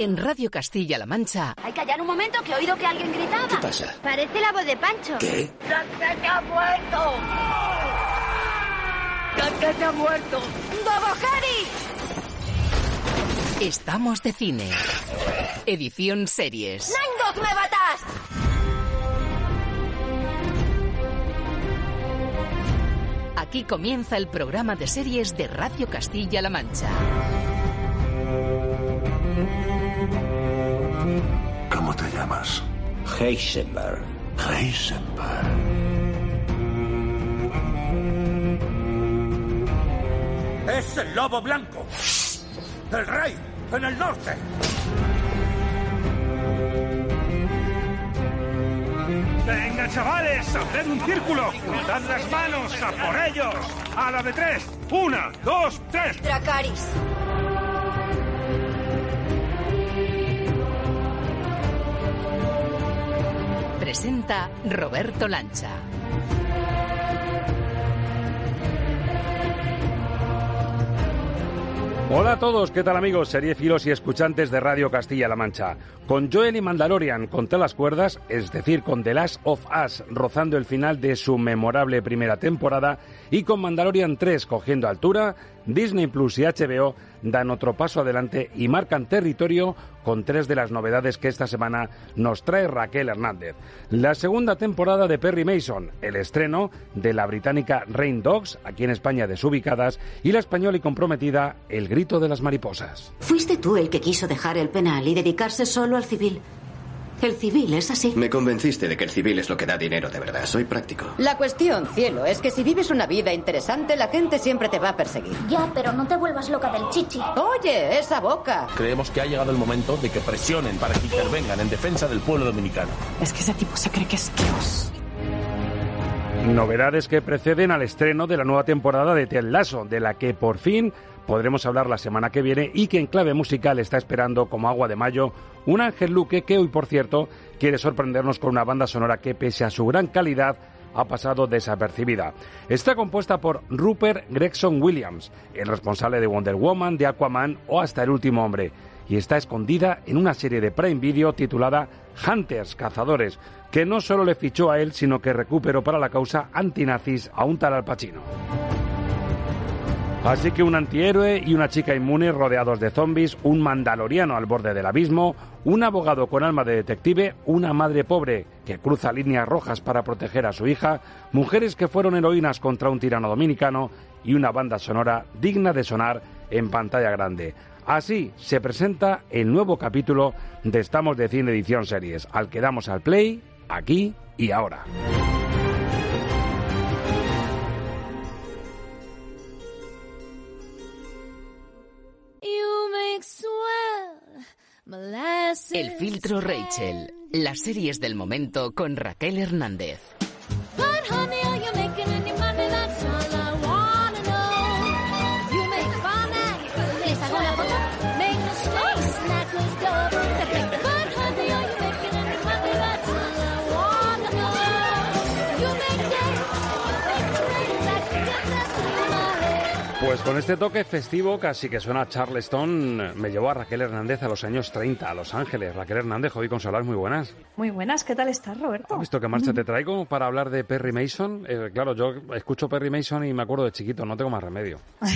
En Radio Castilla-La Mancha. Hay que callar un momento que he oído que alguien gritaba. ¿Qué pasa? Parece la voz de Pancho. ¿Qué? ¡Que ha muerto! ¡Que ha muerto! ¡Bobo Harry! Estamos de cine. Edición series. ¡Nine me batas! Aquí comienza el programa de series de Radio Castilla-La Mancha. Llamas? Heisenberg. Heisenberg. Es el lobo blanco. El rey en el norte. Venga, chavales, haced un círculo. Dad las manos a por ellos. A la de tres. Una, dos, tres. Dracaris. Presenta Roberto Lancha. Hola a todos, ¿qué tal amigos, seriefilos y escuchantes de Radio Castilla-La Mancha? Con Joel y Mandalorian contra las cuerdas, es decir, con The Last of Us rozando el final de su memorable primera temporada y con Mandalorian 3 cogiendo altura, Disney Plus y HBO dan otro paso adelante y marcan territorio con tres de las novedades que esta semana nos trae Raquel Hernández. La segunda temporada de Perry Mason, el estreno de la británica Rain Dogs, aquí en España desubicadas, y la española y comprometida El grito de las mariposas. Fuiste tú el que quiso dejar el penal y dedicarse solo al civil. El civil es así. Me convenciste de que el civil es lo que da dinero de verdad. Soy práctico. La cuestión, cielo, es que si vives una vida interesante, la gente siempre te va a perseguir. Ya, pero no te vuelvas loca del chichi. Oye, esa boca. Creemos que ha llegado el momento de que presionen para que intervengan en defensa del pueblo dominicano. Es que ese tipo se cree que es Dios. Novedades que preceden al estreno de la nueva temporada de Ted Lasso, de la que por fin podremos hablar la semana que viene y que en clave musical está esperando como agua de mayo un Ángel Luque que hoy, por cierto, quiere sorprendernos con una banda sonora que, pese a su gran calidad, ha pasado desapercibida. Está compuesta por Rupert Gregson Williams, el responsable de Wonder Woman, de Aquaman o hasta El último hombre, y está escondida en una serie de Prime Video titulada Hunters, Cazadores, que no solo le fichó a él, sino que recuperó para la causa antinazis a un tal Al Pacino. Así que un antihéroe y una chica inmune rodeados de zombies, un mandaloriano al borde del abismo, un abogado con alma de detective, una madre pobre que cruza líneas rojas para proteger a su hija, mujeres que fueron heroínas contra un tirano dominicano y una banda sonora digna de sonar en pantalla grande. Así se presenta el nuevo capítulo de Estamos de Cine Edición Series, al que damos al play aquí y ahora. El filtro Rachel, las series del momento con Raquel Hernández. Pues con este toque festivo, casi que suena a Charleston, me llevó a Raquel Hernández a los años 30, a Los Ángeles. Raquel Hernández, Javi Consolar, muy buenas. Muy buenas, ¿qué tal estás, Roberto? ¿Has visto qué marcha te traigo para hablar de Perry Mason? Eh, claro, yo escucho Perry Mason y me acuerdo de chiquito, no tengo más remedio.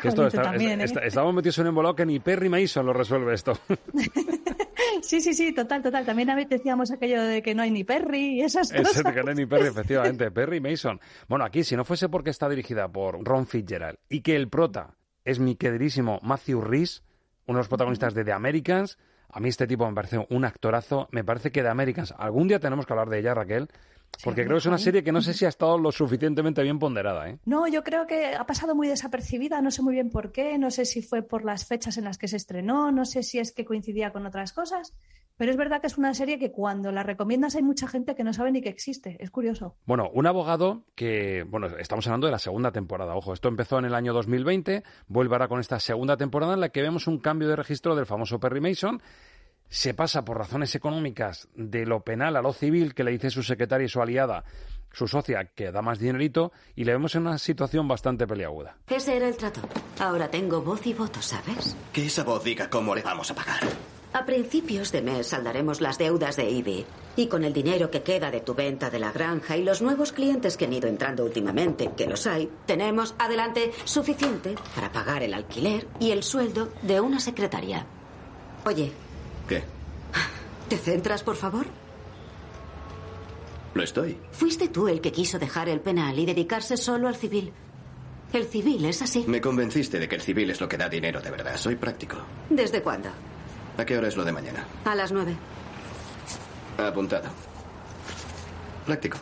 Que esto está- también, ¿eh? está- estamos metidos en un embolado que ni Perry Mason lo resuelve esto. Sí, sí, sí, total, total. También a veces decíamos aquello de que no hay ni Perry y esas Es cosas. que no es ni Perry, efectivamente. Perry Mason. Bueno, aquí, si no fuese porque está dirigida por Ron Fitzgerald y que el prota es mi queridísimo Matthew Rhys, uno de los protagonistas de The Americans, a mí este tipo me parece un actorazo. Me parece que The Americans, algún día tenemos que hablar de ella, Raquel, porque creo que es una serie que no sé si ha estado lo suficientemente bien ponderada, ¿eh? No, yo creo que ha pasado muy desapercibida, no sé muy bien por qué, no sé si fue por las fechas en las que se estrenó, no sé si es que coincidía con otras cosas, pero es verdad que es una serie que cuando la recomiendas hay mucha gente que no sabe ni que existe, es curioso. Bueno, un abogado que, bueno, estamos hablando de la segunda temporada, ojo, esto empezó en el año 2020, vuelve ahora con esta segunda temporada en la que vemos un cambio de registro del famoso Perry Mason, se pasa por razones económicas de lo penal a lo civil, que le dice su secretaria y su aliada, su socia, que da más dinerito, y le vemos en una situación bastante peliaguda. Ese era el trato. Ahora tengo voz y voto, ¿sabes? Que esa voz diga cómo le vamos a pagar. A principios de mes saldaremos las deudas de Ivy. Y con el dinero que queda de tu venta de la granja y los nuevos clientes que han ido entrando últimamente, que los hay, tenemos, adelante, suficiente para pagar el alquiler y el sueldo de una secretaria. Oye. ¿Qué? ¿Te centras, por favor? Lo estoy. Fuiste tú el que quiso dejar el penal y dedicarse solo al civil. El civil es así. Me convenciste de que el civil es lo que da dinero de verdad. Soy práctico. ¿Desde cuándo? ¿A qué hora es lo de mañana? A las nueve. Apuntado. Práctico.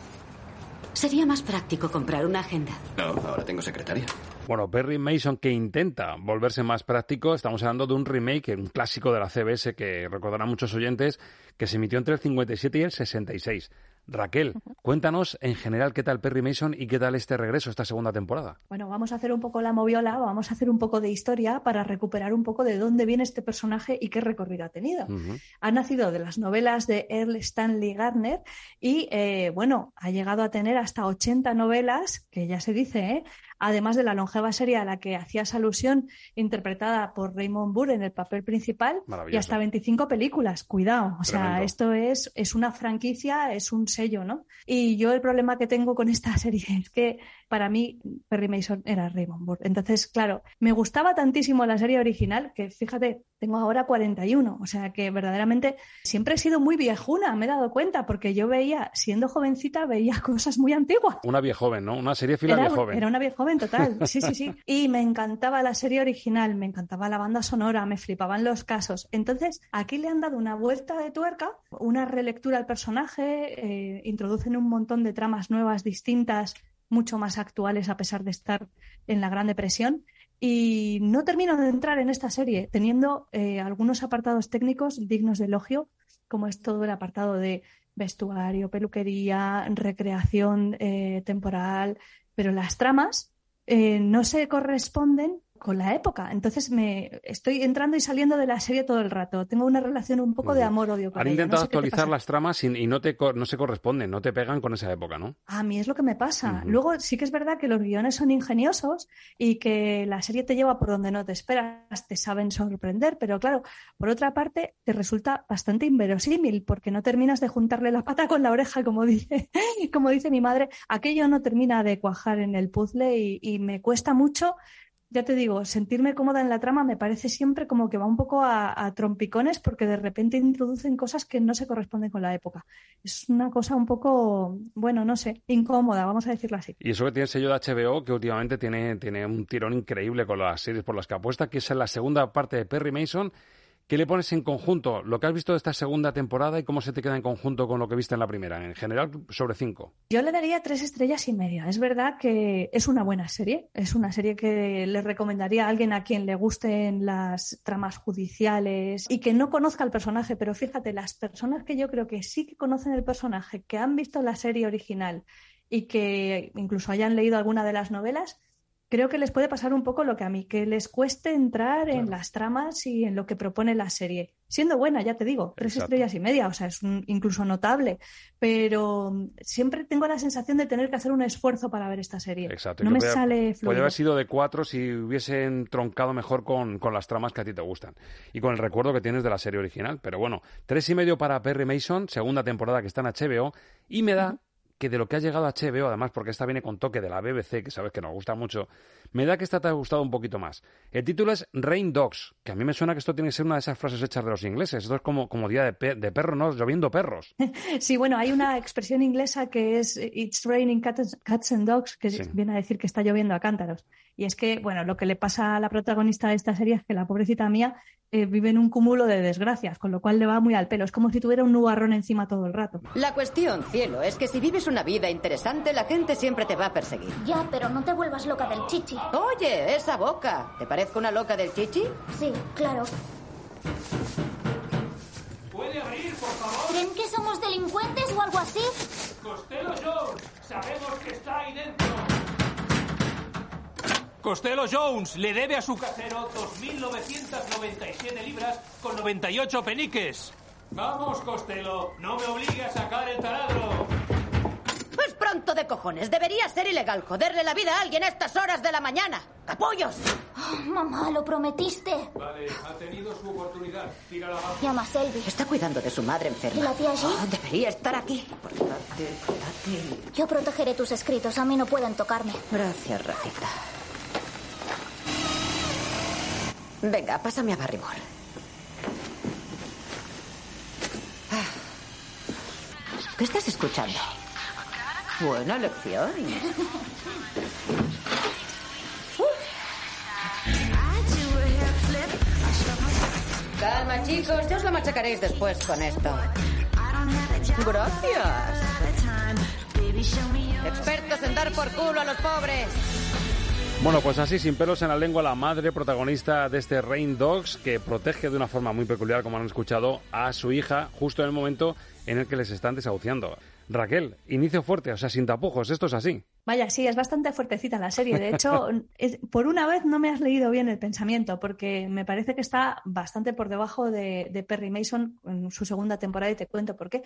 Sería más práctico comprar una agenda. No, ahora tengo secretaria. Bueno, Perry Mason que intenta volverse más práctico, estamos hablando de un remake, un clásico de la CBS que recordarán muchos oyentes, que se emitió entre el 57 y el 66. Raquel, cuéntanos en general qué tal Perry Mason y qué tal este regreso, esta segunda temporada. Bueno, vamos a hacer un poco la moviola, vamos a hacer un poco de historia para recuperar un poco de dónde viene este personaje y qué recorrido ha tenido. Ha nacido de las novelas de Earl Stanley Gardner y, eh, bueno, ha llegado a tener hasta 80 novelas, que ya se dice, ¿eh? Además de la longeva serie a la que hacías alusión, interpretada por Raymond Burr en el papel principal, y hasta 25 películas. Cuidado, o sea, esto es, es una franquicia, es un sello, ¿no? Y yo el problema que tengo con esta serie es que para mí Perry Mason era Raymond Burr. Entonces, claro, me gustaba tantísimo la serie original que, fíjate, tengo ahora 41, o sea que verdaderamente siempre he sido muy viejuna, me he dado cuenta, porque yo veía, siendo jovencita, veía cosas muy antiguas. Una vieja joven, ¿no? Una serie fila era, joven. Era una vieja joven total, sí, sí, sí. Y me encantaba la serie original, me encantaba la banda sonora, me flipaban los casos. Entonces, aquí le han dado una vuelta de tuerca, una relectura al personaje, eh, introducen un montón de tramas nuevas, distintas, mucho más actuales a pesar de estar en la Gran Depresión. Y no termino de entrar en esta serie teniendo eh, algunos apartados técnicos dignos de elogio, como es todo el apartado de vestuario, peluquería, recreación eh, temporal, pero las tramas eh, no se corresponden con la época. Entonces me estoy entrando y saliendo de la serie todo el rato. Tengo una relación un poco de amor-odio con Han intentado actualizar las tramas y, no, te, no se corresponden, no te pegan con esa época, ¿no? A mí es lo que me pasa. Luego sí que es verdad que los guiones son ingeniosos y que la serie te lleva por donde no te esperas, te saben sorprender, pero claro, por otra parte te resulta bastante inverosímil porque no terminas de juntarle la pata con la oreja, como dice, como dice mi madre. Aquello no termina de cuajar en el puzzle y me cuesta mucho ya te digo, sentirme cómoda en la trama me parece siempre como que va un poco a, trompicones porque de repente introducen cosas que no se corresponden con la época. Es una cosa un poco, bueno, no sé, incómoda, vamos a decirlo así. Y eso que tiene el sello de HBO, que últimamente tiene, tiene un tirón increíble con las series por las que apuesta, que es la segunda parte de Perry Mason ¿Qué le pones en conjunto? Lo que has visto de esta segunda temporada y cómo se te queda en conjunto con lo que viste en la primera. En general, sobre cinco. Yo le daría tres estrellas y media. Es verdad que es una buena serie. Es una serie que le recomendaría a alguien a quien le gusten las tramas judiciales y que no conozca el personaje. Pero fíjate, las personas que yo creo que sí que conocen el personaje, que han visto la serie original y que incluso hayan leído alguna de las novelas, creo que les puede pasar un poco lo que a mí, que les cueste entrar en las tramas y en lo que propone la serie. Siendo buena, ya te digo, tres estrellas y media, o sea, es incluso notable, pero siempre tengo la sensación de tener que hacer un esfuerzo para ver esta serie. Exacto. No me sale fluido. Puede haber sido de cuatro si hubiesen troncado mejor con, con, las tramas que a ti te gustan y con el recuerdo que tienes de la serie original. Pero bueno, tres y medio para Perry Mason, segunda temporada que está en HBO, y me da que de lo que ha llegado a HBO, además porque esta viene con toque de la BBC, que sabes que nos gusta mucho, me da que esta te ha gustado un poquito más. El título es Rain Dogs, que a mí me suena que esto tiene que ser una de esas frases hechas de los ingleses. Esto es como, como día de, de perro, ¿no? Lloviendo perros. Sí, bueno, hay una expresión inglesa que es It's raining cats and dogs, que viene a decir que está lloviendo a cántaros. Y es que, bueno, lo que le pasa a la protagonista de esta serie es que la pobrecita mía eh, vive en un cúmulo de desgracias, con lo cual le va muy al pelo. Es como si tuviera un nubarrón encima todo el rato. La cuestión, cielo, es que si vives una vida interesante, la gente siempre te va a perseguir. Ya, pero no te vuelvas loca del chichi. Oye, esa boca. ¿Te parezco una loca del chichi? Sí, claro. ¿Puede abrir, por favor? ¿Creen que somos delincuentes o algo así? Costello Jones, sabemos que está ahí dentro. Costello Jones le debe a su casero 2.997 libras con 98 peniques. Vamos, Costello, no me obligue a sacar el taladro. ¡Es pronto de cojones. Debería ser ilegal joderle la vida a alguien a estas horas de la mañana. ¡Capullos! Oh, mamá, lo prometiste. Vale, ha tenido su oportunidad. Tírala abajo. Llama a Selby. Está cuidando de su madre enferma. ¿Y la tía Jill? Oh, debería estar aquí. Portate, portate. Yo protegeré tus escritos. A mí no pueden tocarme. Gracias, ratita. Venga, pásame a Barrymore. Ah. ¿Qué estás escuchando? Buena lección. Calma, chicos, ya os la machacaréis después con esto. Gracias. Expertos en dar por culo a los pobres. Bueno, pues así, sin pelos en la lengua, la madre protagonista de este Rain Dogs, que protege de una forma muy peculiar, como han escuchado, a su hija justo en el momento en el que les están desahuciando. Raquel, inicio fuerte, o sea, sin tapujos, esto es así. Vaya, sí, es bastante fuertecita la serie. De hecho, es- por una vez no me has leído bien el pensamiento, porque me parece que está bastante por debajo de, de Perry Mason en su segunda temporada y te cuento por qué.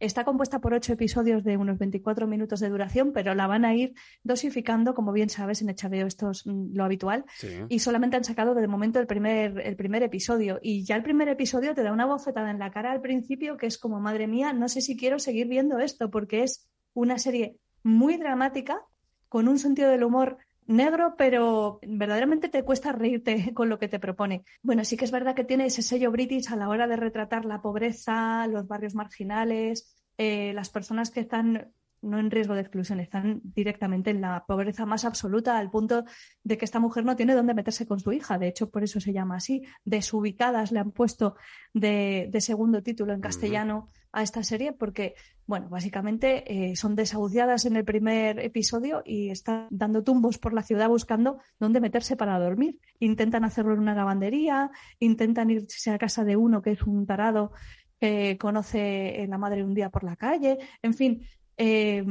Está compuesta por ocho episodios de unos 24 minutos de duración, pero la van a ir dosificando, como bien sabes, en HBO esto es mm, lo habitual. Sí. Y solamente han sacado de momento el primer, el primer episodio. Y ya el primer episodio te da una bofetada en la cara al principio que es como, madre mía, no sé si quiero seguir viendo esto, porque es una serie muy dramática, con un sentido del humor negro, pero verdaderamente te cuesta reírte con lo que te propone. Bueno, sí que es verdad que tiene ese sello british a la hora de retratar la pobreza, los barrios marginales, eh, las personas que están no en riesgo de exclusión, están directamente en la pobreza más absoluta, al punto de que esta mujer no tiene dónde meterse con su hija. De hecho, por eso se llama así. Desubicadas le han puesto de, de segundo título en castellano a esta serie, porque, bueno, básicamente eh, son desahuciadas en el primer episodio y están dando tumbos por la ciudad buscando dónde meterse para dormir. Intentan hacerlo en una lavandería, intentan irse a casa de uno que es un tarado que conoce a la madre un día por la calle. En fin, eh,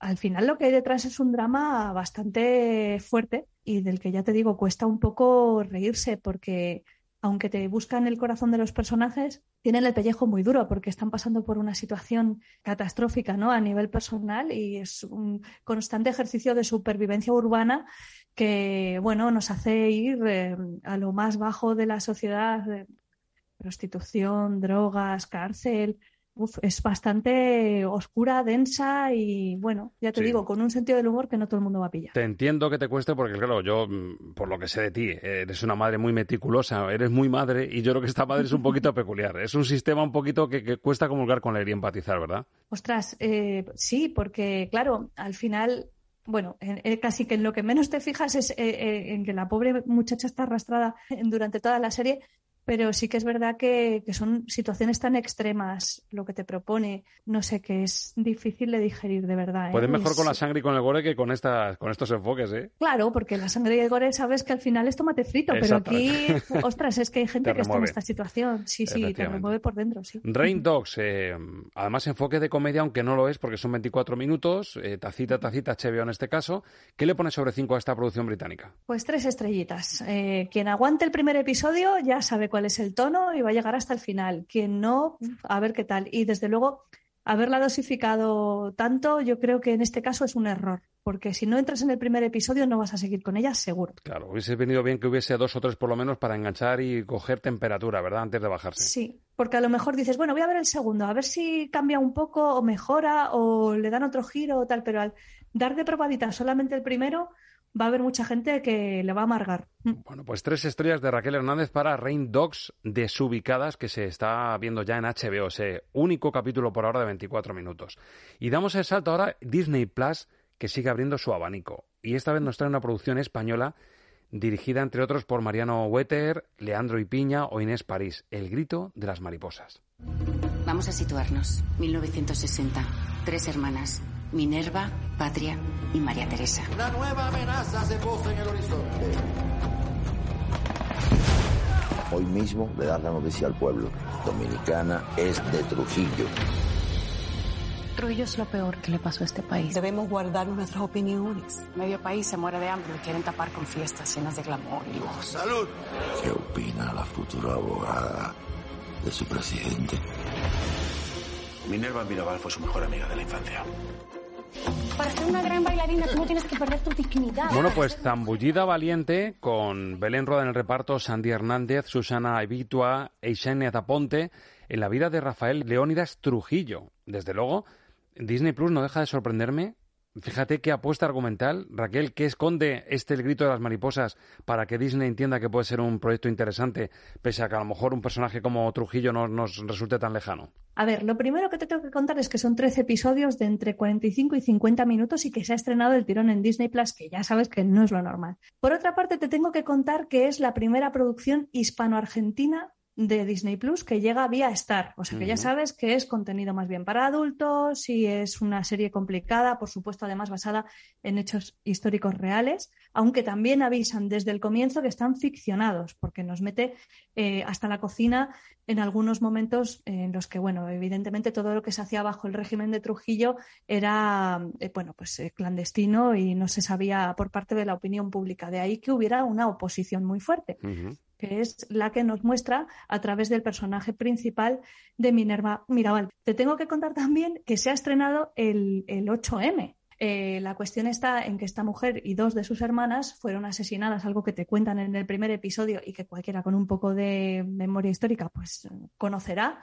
al final lo que hay detrás es un drama bastante fuerte y del que ya te digo, cuesta un poco reírse porque aunque te buscan el corazón de los personajes, tienen el pellejo muy duro porque están pasando por una situación catastrófica ¿no? a nivel personal y es un constante ejercicio de supervivencia urbana que bueno, nos hace ir eh, a lo más bajo de la sociedad, eh, prostitución, drogas, cárcel. Uf, es bastante oscura, densa y bueno, ya te Sí. digo, con un sentido del humor que no todo el mundo va a pillar. Te entiendo que te cueste porque, claro, yo, mm, por lo que sé de ti, eres una madre muy meticulosa, eres muy madre y yo creo que esta madre es un poquito peculiar. Es un sistema un poquito que, que cuesta comulgar con él y empatizar, ¿verdad? Ostras, eh, sí, porque claro, al final, bueno, en- en casi que en lo que menos te fijas es eh, eh, en que la pobre muchacha está arrastrada durante toda la serie, pero sí que es verdad que, que son situaciones tan extremas lo que te propone, no sé, que es difícil de digerir de verdad. ¿eh? Puedes mejor Es- con la sangre y con el gore que con, estas, con estos enfoques, ¿eh? Claro, porque la sangre y el gore sabes que al final es tomate frito, pero aquí, ostras, es que hay gente Te que está en esta situación. Sí, sí, te remueve por dentro, sí. Rain Dogs, eh, además enfoque de comedia, aunque no lo es porque son 24 minutos, eh, tacita, tacita, HBO en este caso. ¿Qué le pone sobre 5 a esta producción británica? Pues tres estrellitas. Eh, quien aguante el primer episodio ya sabe cuál es el tono y va a llegar hasta el final. Quien no, a ver qué tal. Y desde luego, haberla dosificado tanto, yo creo que en este caso es un error. Porque si no entras en el primer episodio no vas a seguir con ella, seguro. Claro, hubiese venido bien que hubiese dos o tres por lo menos para enganchar y coger temperatura, ¿verdad? Antes de bajarse. Sí, porque a lo mejor dices, bueno, voy a ver el segundo, a ver si cambia un poco o mejora o le dan otro giro o tal, pero al dar de probadita solamente el primero, va a haber mucha gente que le va a amargar. Bueno, pues tres estrellas de Raquel Hernández para Rain Dogs desubicadas que se está viendo ya en HBO, ese único capítulo por ahora de 24 minutos. Y damos el salto ahora a Disney Plus que sigue abriendo su abanico. Y esta vez nos trae una producción española dirigida entre otros por Mariano Wetter, Leandro Ipiña o Inés París, El grito de las mariposas. Vamos a situarnos. 1960. Tres hermanas. Minerva, Patria y María Teresa. Una nueva amenaza se posa en el horizonte. Hoy mismo le das la noticia al pueblo. Dominicana es de Trujillo. Trujillo es lo peor que le pasó a este país. Debemos guardar nuestras opiniones. Medio país se muere de hambre y quieren tapar con fiestas llenas de glamour y lujos. ¡Salud! ¿Qué opina la futura abogada de su presidente? Minerva Mirabal fue su mejor amiga de la infancia. Para ser una gran bailarina tú tienes que perder tu dignidad. Bueno, pues Zambullida Valiente, con Belén Roda en el reparto, Sandy Hernández, Susana Evitua, Eishenia Taponte, en la vida de Rafael Leónidas Trujillo. Desde luego, Disney Plus no deja de sorprenderme. Fíjate qué apuesta argumental, Raquel, ¿qué esconde este El grito de las mariposas para que Disney entienda que puede ser un proyecto interesante, pese a que a lo mejor un personaje como Trujillo no nos resulte tan lejano? A ver, lo primero que te tengo que contar es que son 13 episodios de entre 45 y 50 minutos y que se ha estrenado el tirón en Disney Plus, que ya sabes que no es lo normal. Por otra parte, te tengo que contar que es la primera producción hispano-argentina de Disney Plus que llega vía Star. O sea que ya sabes que es contenido más bien para adultos y es una serie complicada, por supuesto, además basada en hechos históricos reales, aunque también avisan desde el comienzo que están ficcionados, porque nos mete eh, hasta la cocina en algunos momentos en los que, bueno, evidentemente todo lo que se hacía bajo el régimen de Trujillo era, eh, bueno, pues eh, clandestino y no se sabía por parte de la opinión pública. De ahí que hubiera una oposición muy fuerte que es la que nos muestra a través del personaje principal de Minerva Mirabal. Te tengo que contar también que se ha estrenado el, el 8M. Eh, la cuestión está en que esta mujer y dos de sus hermanas fueron asesinadas, algo que te cuentan en el primer episodio y que cualquiera con un poco de memoria histórica pues conocerá.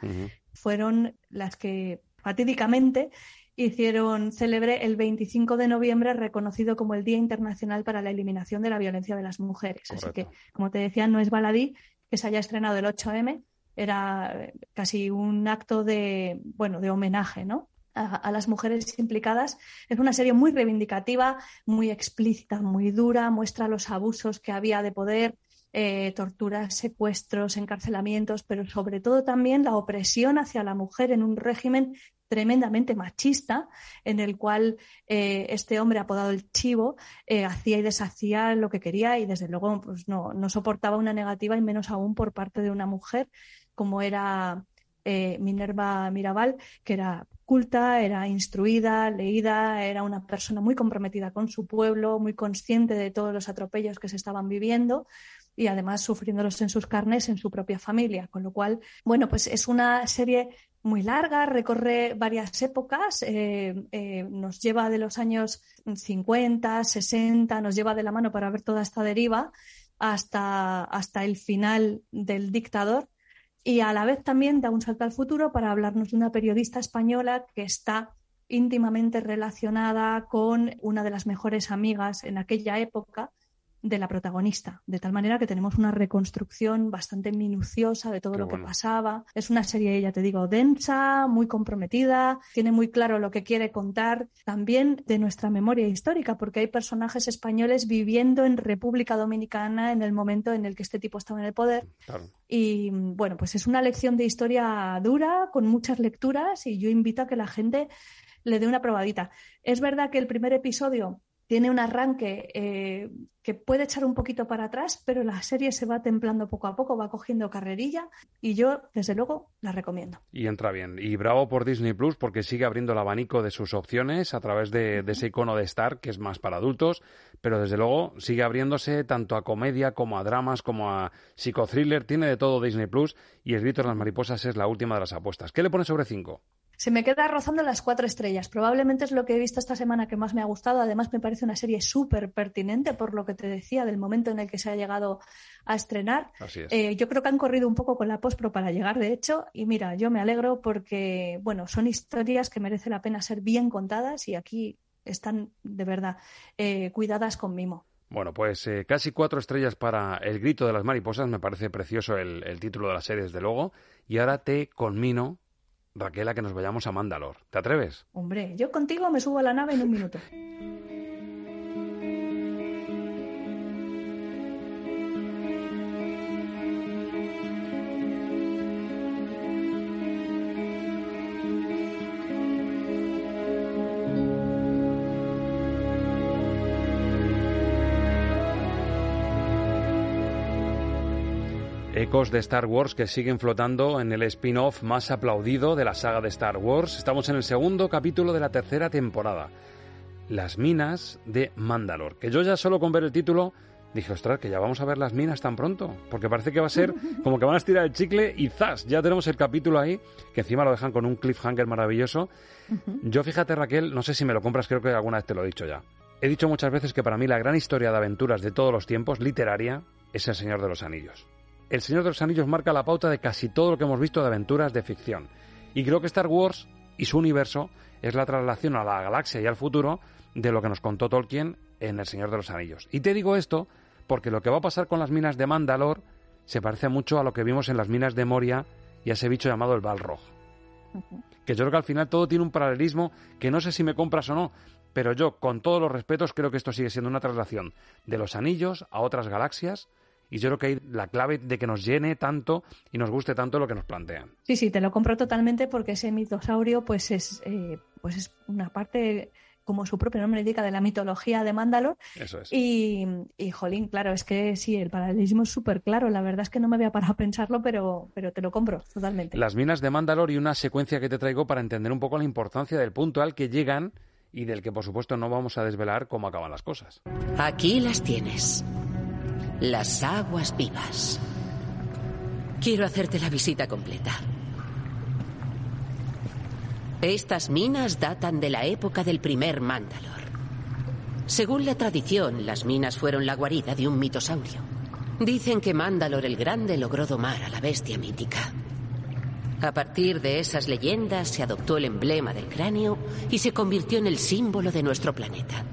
Fueron las que fatídicamente hicieron célebre el 25 de noviembre reconocido como el Día Internacional para la Eliminación de la Violencia de las Mujeres. Así que, como te decía, no es baladí que se haya estrenado el 8M, era casi un acto de, bueno, de homenaje, ¿no? A, a, las mujeres implicadas. Es una serie muy reivindicativa, muy explícita, muy dura, muestra los abusos que había de poder, eh, torturas, secuestros, encarcelamientos, pero sobre todo también la opresión hacia la mujer en un régimen tremendamente machista, en el cual eh, este hombre apodado el Chivo eh, hacía y deshacía lo que quería y desde luego pues, no, soportaba una negativa y menos aún por parte de una mujer como era eh, Minerva Mirabal, que era culta, era instruida, leída, era una persona muy comprometida con su pueblo, muy consciente de todos los atropellos que se estaban viviendo y además sufriéndolos en sus carnes en su propia familia. Con lo cual, bueno, pues es una serie muy larga, recorre varias épocas, eh, eh, nos lleva de los años 50, 60, nos lleva de la mano para ver toda esta deriva hasta, hasta el final del dictador y a la vez también da un salto al futuro para hablarnos de una periodista española que está íntimamente relacionada con una de las mejores amigas en aquella época, de la protagonista, de tal manera que tenemos una reconstrucción bastante minuciosa de todo Qué lo bueno. que pasaba. Es una serie, ya te digo, densa, muy comprometida, tiene muy claro lo que quiere contar, también de nuestra memoria histórica, porque hay personajes españoles viviendo en República Dominicana en el momento en el que este tipo estaba en el poder. Claro. Y bueno, pues es una lección de historia dura, con muchas lecturas, y yo invito a que la gente le dé una probadita. Es verdad que el primer episodio tiene un arranque eh, que puede echar un poquito para atrás, pero la serie se va templando poco a poco, va cogiendo carrerilla y yo, desde luego, la recomiendo. Y entra bien. Y bravo por Disney Plus porque sigue abriendo el abanico de sus opciones a través de, de ese icono de Star, que es más para adultos, pero desde luego sigue abriéndose tanto a comedia como a dramas, como a psicothriller. Tiene de todo Disney Plus y El grito de las mariposas es la última de las apuestas. ¿Qué le pone sobre cinco? Se me queda rozando las cuatro estrellas. Probablemente es lo que he visto esta semana que más me ha gustado. Además, me parece una serie súper pertinente por lo que te decía del momento en el que se ha llegado a estrenar. Así es. Eh, yo creo que han corrido un poco con la postpro para llegar, de hecho. Y mira, yo me alegro porque, bueno, son historias que merece la pena ser bien contadas y aquí están de verdad eh, cuidadas con mimo. Bueno, pues eh, casi cuatro estrellas para El grito de las mariposas. Me parece precioso el, el título de la serie, desde luego. Y ahora te conmino, Raquel, a que nos vayamos a Mandalor. ¿Te atreves? Hombre, yo contigo me subo a la nave en un minuto. Ecos de Star Wars que siguen flotando en el spin-off más aplaudido de la saga de Star Wars. Estamos en el segundo capítulo de la tercera temporada. Las minas de Mandalor. Que yo ya solo con ver el título dije, ostras, que ya vamos a ver las minas tan pronto, porque parece que va a ser como que van a estirar el chicle y ¡zas! Ya tenemos el capítulo ahí, que encima lo dejan con un cliffhanger maravilloso. Yo fíjate, Raquel, no sé si me lo compras, creo que alguna vez te lo he dicho ya. He dicho muchas veces que para mí la gran historia de aventuras de todos los tiempos, literaria, es El Señor de los Anillos. El Señor de los Anillos marca la pauta de casi todo lo que hemos visto de aventuras de ficción. Y creo que Star Wars y su universo es la traslación a la galaxia y al futuro de lo que nos contó Tolkien en El Señor de los Anillos. Y te digo esto porque lo que va a pasar con las minas de Mandalor se parece mucho a lo que vimos en las minas de Moria y a ese bicho llamado el Balrog. Que yo creo que al final todo tiene un paralelismo que no sé si me compras o no, pero yo, con todos los respetos, creo que esto sigue siendo una traslación de los anillos a otras galaxias y yo creo que hay la clave de que nos llene tanto y nos guste tanto lo que nos plantean. Sí, sí, te lo compro totalmente porque ese mitosaurio pues es, eh, pues es una parte como su propio nombre indica, de la mitología de Mandalor. Eso es. Y, y jolín, claro, es que sí, el paralelismo es súper claro. La verdad es que no me había parado a pensarlo, pero, pero te lo compro totalmente. Las minas de Mandalor y una secuencia que te traigo para entender un poco la importancia del punto al que llegan y del que, por supuesto, no vamos a desvelar cómo acaban las cosas. Aquí las tienes. Las aguas vivas. Quiero hacerte la visita completa. Estas minas datan de la época del primer Mandalor. Según la tradición, las minas fueron la guarida de un mitosaurio. Dicen que Mandalor el Grande logró domar a la bestia mítica. A partir de esas leyendas se adoptó el emblema del cráneo y se convirtió en el símbolo de nuestro planeta.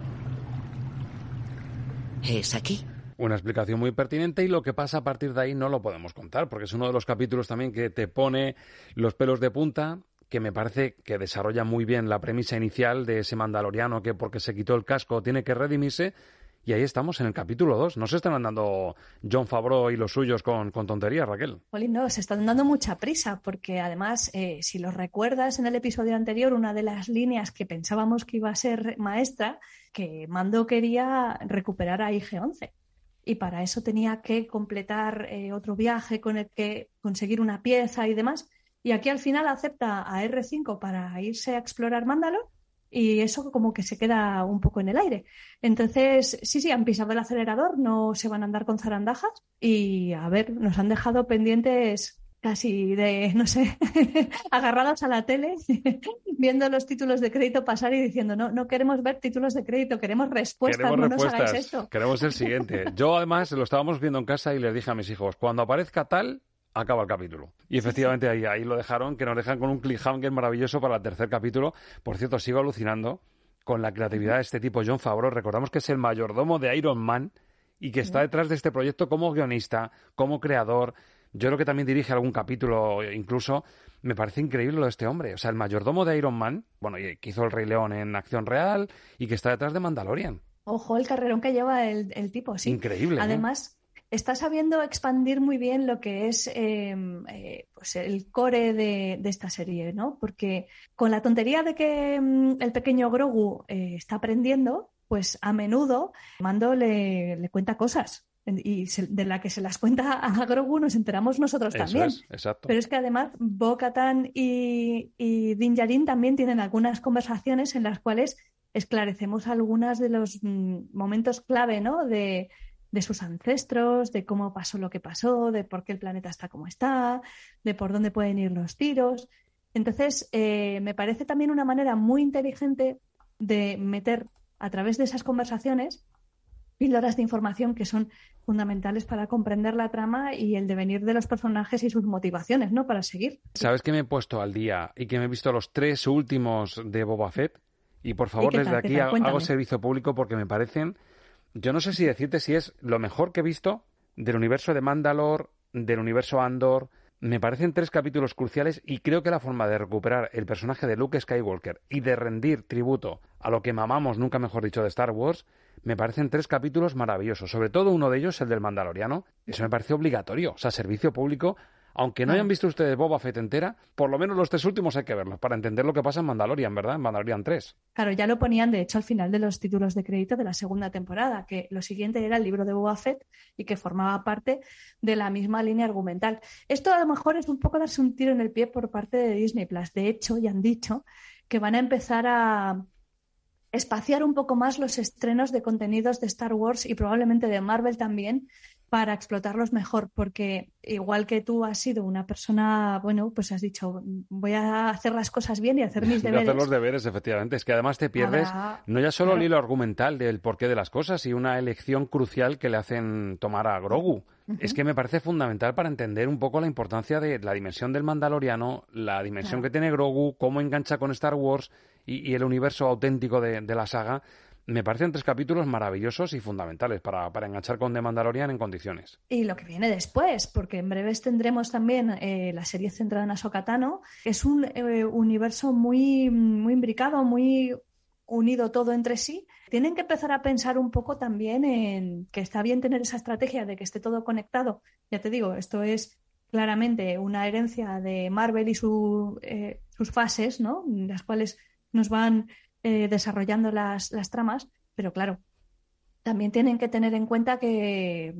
Es aquí. Una explicación muy pertinente y lo que pasa a partir de ahí no lo podemos contar, porque es uno de los capítulos también que te pone los pelos de punta, que me parece que desarrolla muy bien la premisa inicial de ese mandaloriano que porque se quitó el casco tiene que redimirse. Y ahí estamos en el capítulo 2. No se están andando John Favreau y los suyos con, con tonterías, Raquel. No, se están dando mucha prisa, porque además, eh, si lo recuerdas en el episodio anterior, una de las líneas que pensábamos que iba a ser maestra, que Mando quería recuperar a IG-11 y para eso tenía que completar eh, otro viaje con el que conseguir una pieza y demás. Y aquí al final acepta a R5 para irse a explorar Mándalo y eso como que se queda un poco en el aire. Entonces, sí, sí, han pisado el acelerador, no se van a andar con zarandajas y a ver, nos han dejado pendientes casi de, no sé, agarrados a la tele, viendo los títulos de crédito pasar y diciendo, no, no queremos ver títulos de crédito, queremos respuestas, queremos no respuestas, nos hagáis esto. Queremos el siguiente. Yo además lo estábamos viendo en casa y les dije a mis hijos, cuando aparezca tal, acaba el capítulo. Y efectivamente ahí, ahí lo dejaron, que nos dejan con un cliffhanger maravilloso para el tercer capítulo. Por cierto, sigo alucinando con la creatividad de este tipo, John Favreau. Recordamos que es el mayordomo de Iron Man y que está detrás de este proyecto como guionista, como creador. Yo creo que también dirige algún capítulo incluso. Me parece increíble lo de este hombre. O sea, el mayordomo de Iron Man, bueno, que hizo el Rey León en acción real y que está detrás de Mandalorian. Ojo, el carrerón que lleva el, el tipo, sí. Increíble. ¿no? Además, está sabiendo expandir muy bien lo que es eh, eh, pues el core de, de, esta serie, ¿no? Porque con la tontería de que mm, el pequeño Grogu eh, está aprendiendo, pues a menudo Mando le, le cuenta cosas. Y se, de la que se las cuenta a Grogu nos enteramos nosotros Eso también. es, exacto. Pero es que además Bo-Katan y, y Din Djarin también tienen algunas conversaciones en las cuales esclarecemos algunos de los mm, momentos clave, ¿no? De, de sus ancestros, de cómo pasó lo que pasó, de por qué el planeta está como está, de por dónde pueden ir los tiros. Entonces, eh, me parece también una manera muy inteligente de meter a través de esas conversaciones píldoras de información que son fundamentales para comprender la trama y el devenir de los personajes y sus motivaciones, ¿no? Para seguir. ¿Sabes que me he puesto al día y que me he visto los tres últimos de Boba Fett? Y por favor, ¿Y qué desde tal, aquí tal? hago servicio público porque me parecen yo no sé si decirte si es lo mejor que he visto del universo de Mandalor, del universo Andor. Me parecen tres capítulos cruciales y creo que la forma de recuperar el personaje de Luke Skywalker y de rendir tributo a lo que mamamos, nunca mejor dicho, de Star Wars, me parecen tres capítulos maravillosos. Sobre todo uno de ellos, el del Mandaloriano. Eso me parece obligatorio. O sea, servicio público. Aunque no hayan visto ustedes Boba Fett entera, por lo menos los tres últimos hay que verlos para entender lo que pasa en Mandalorian, ¿verdad? En Mandalorian 3. Claro, ya lo ponían de hecho al final de los títulos de crédito de la segunda temporada, que lo siguiente era el libro de Boba Fett y que formaba parte de la misma línea argumental. Esto a lo mejor es un poco darse un tiro en el pie por parte de Disney Plus. De hecho, ya han dicho que van a empezar a, espaciar un poco más los estrenos de contenidos de Star Wars y probablemente de Marvel también para explotarlos mejor, porque igual que tú has sido una persona, bueno, pues has dicho, voy a hacer las cosas bien y hacer mis deberes. hacer los deberes, efectivamente. Es que además te pierdes no ya solo el hilo argumental del porqué de las cosas y una elección crucial que le hacen tomar a Grogu. Es que me parece fundamental para entender un poco la importancia de la dimensión del Mandaloriano, la dimensión que tiene Grogu, cómo engancha con Star Wars y, el universo auténtico de la saga me parecen tres capítulos maravillosos y fundamentales para, enganchar con The Mandalorian en condiciones. Y lo que viene después, porque en breves tendremos también eh, la serie centrada en Ahsoka Tano. Es un eh, universo muy, muy imbricado, muy unido todo entre sí. Tienen que empezar a pensar un poco también en que está bien tener esa estrategia de que esté todo conectado. Ya te digo, esto es claramente una herencia de Marvel y su, eh, sus fases, ¿no? Las cuales nos van eh, desarrollando las, las, tramas, pero claro, también tienen que tener en cuenta que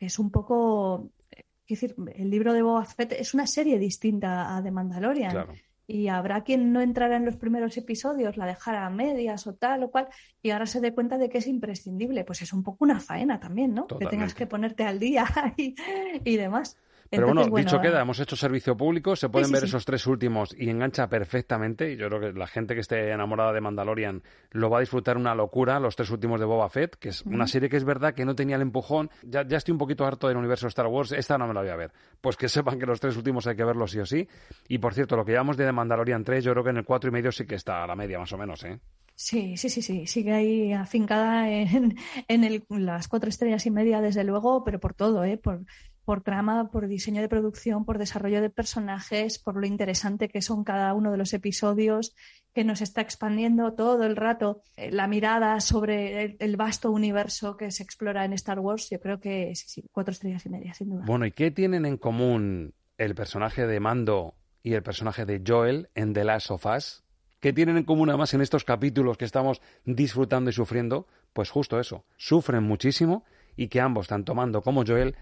es un poco, es decir, el libro de Boba Fett es una serie distinta a The Mandalorian. Y habrá quien no entrara en los primeros episodios, la dejara a medias o tal o cual, y ahora se dé cuenta de que es imprescindible. Pues es un poco una faena también, ¿no? Que tengas que ponerte al día y, y demás. Pero bueno, dicho queda, hemos hecho servicio público, se pueden ver esos tres últimos y engancha perfectamente. Y yo creo que la gente que esté enamorada de Mandalorian lo va a disfrutar una locura, los tres últimos de Boba Fett, que es una serie que es verdad que no tenía el empujón. Ya, ya estoy un poquito harto del universo Star Wars, esta no me la voy a ver. Pues que sepan que los tres últimos hay que verlos sí o sí. Y por cierto, lo que llamamos de The Mandalorian 3, yo creo que en el cuatro y medio sí que está a la media, más o menos, ¿eh? Sí, sí, sí, sí, sigue ahí afincada en, en el, las cuatro estrellas y media, desde luego, pero por todo, ¿eh? por, por trama, por diseño de producción, por desarrollo de personajes, por lo interesante que son cada uno de los episodios, que nos está expandiendo todo el rato eh, la mirada sobre el, vasto universo que se explora en Star Wars. Yo creo que sí, sí, cuatro estrellas y media, sin duda. Bueno, ¿y qué tienen en común el personaje de Mando y el personaje de Joel en The Last of Us? ¿Qué tienen en común además en estos capítulos que estamos disfrutando y sufriendo? Pues justo eso, sufren muchísimo y que ambos, tanto Mando como Joel,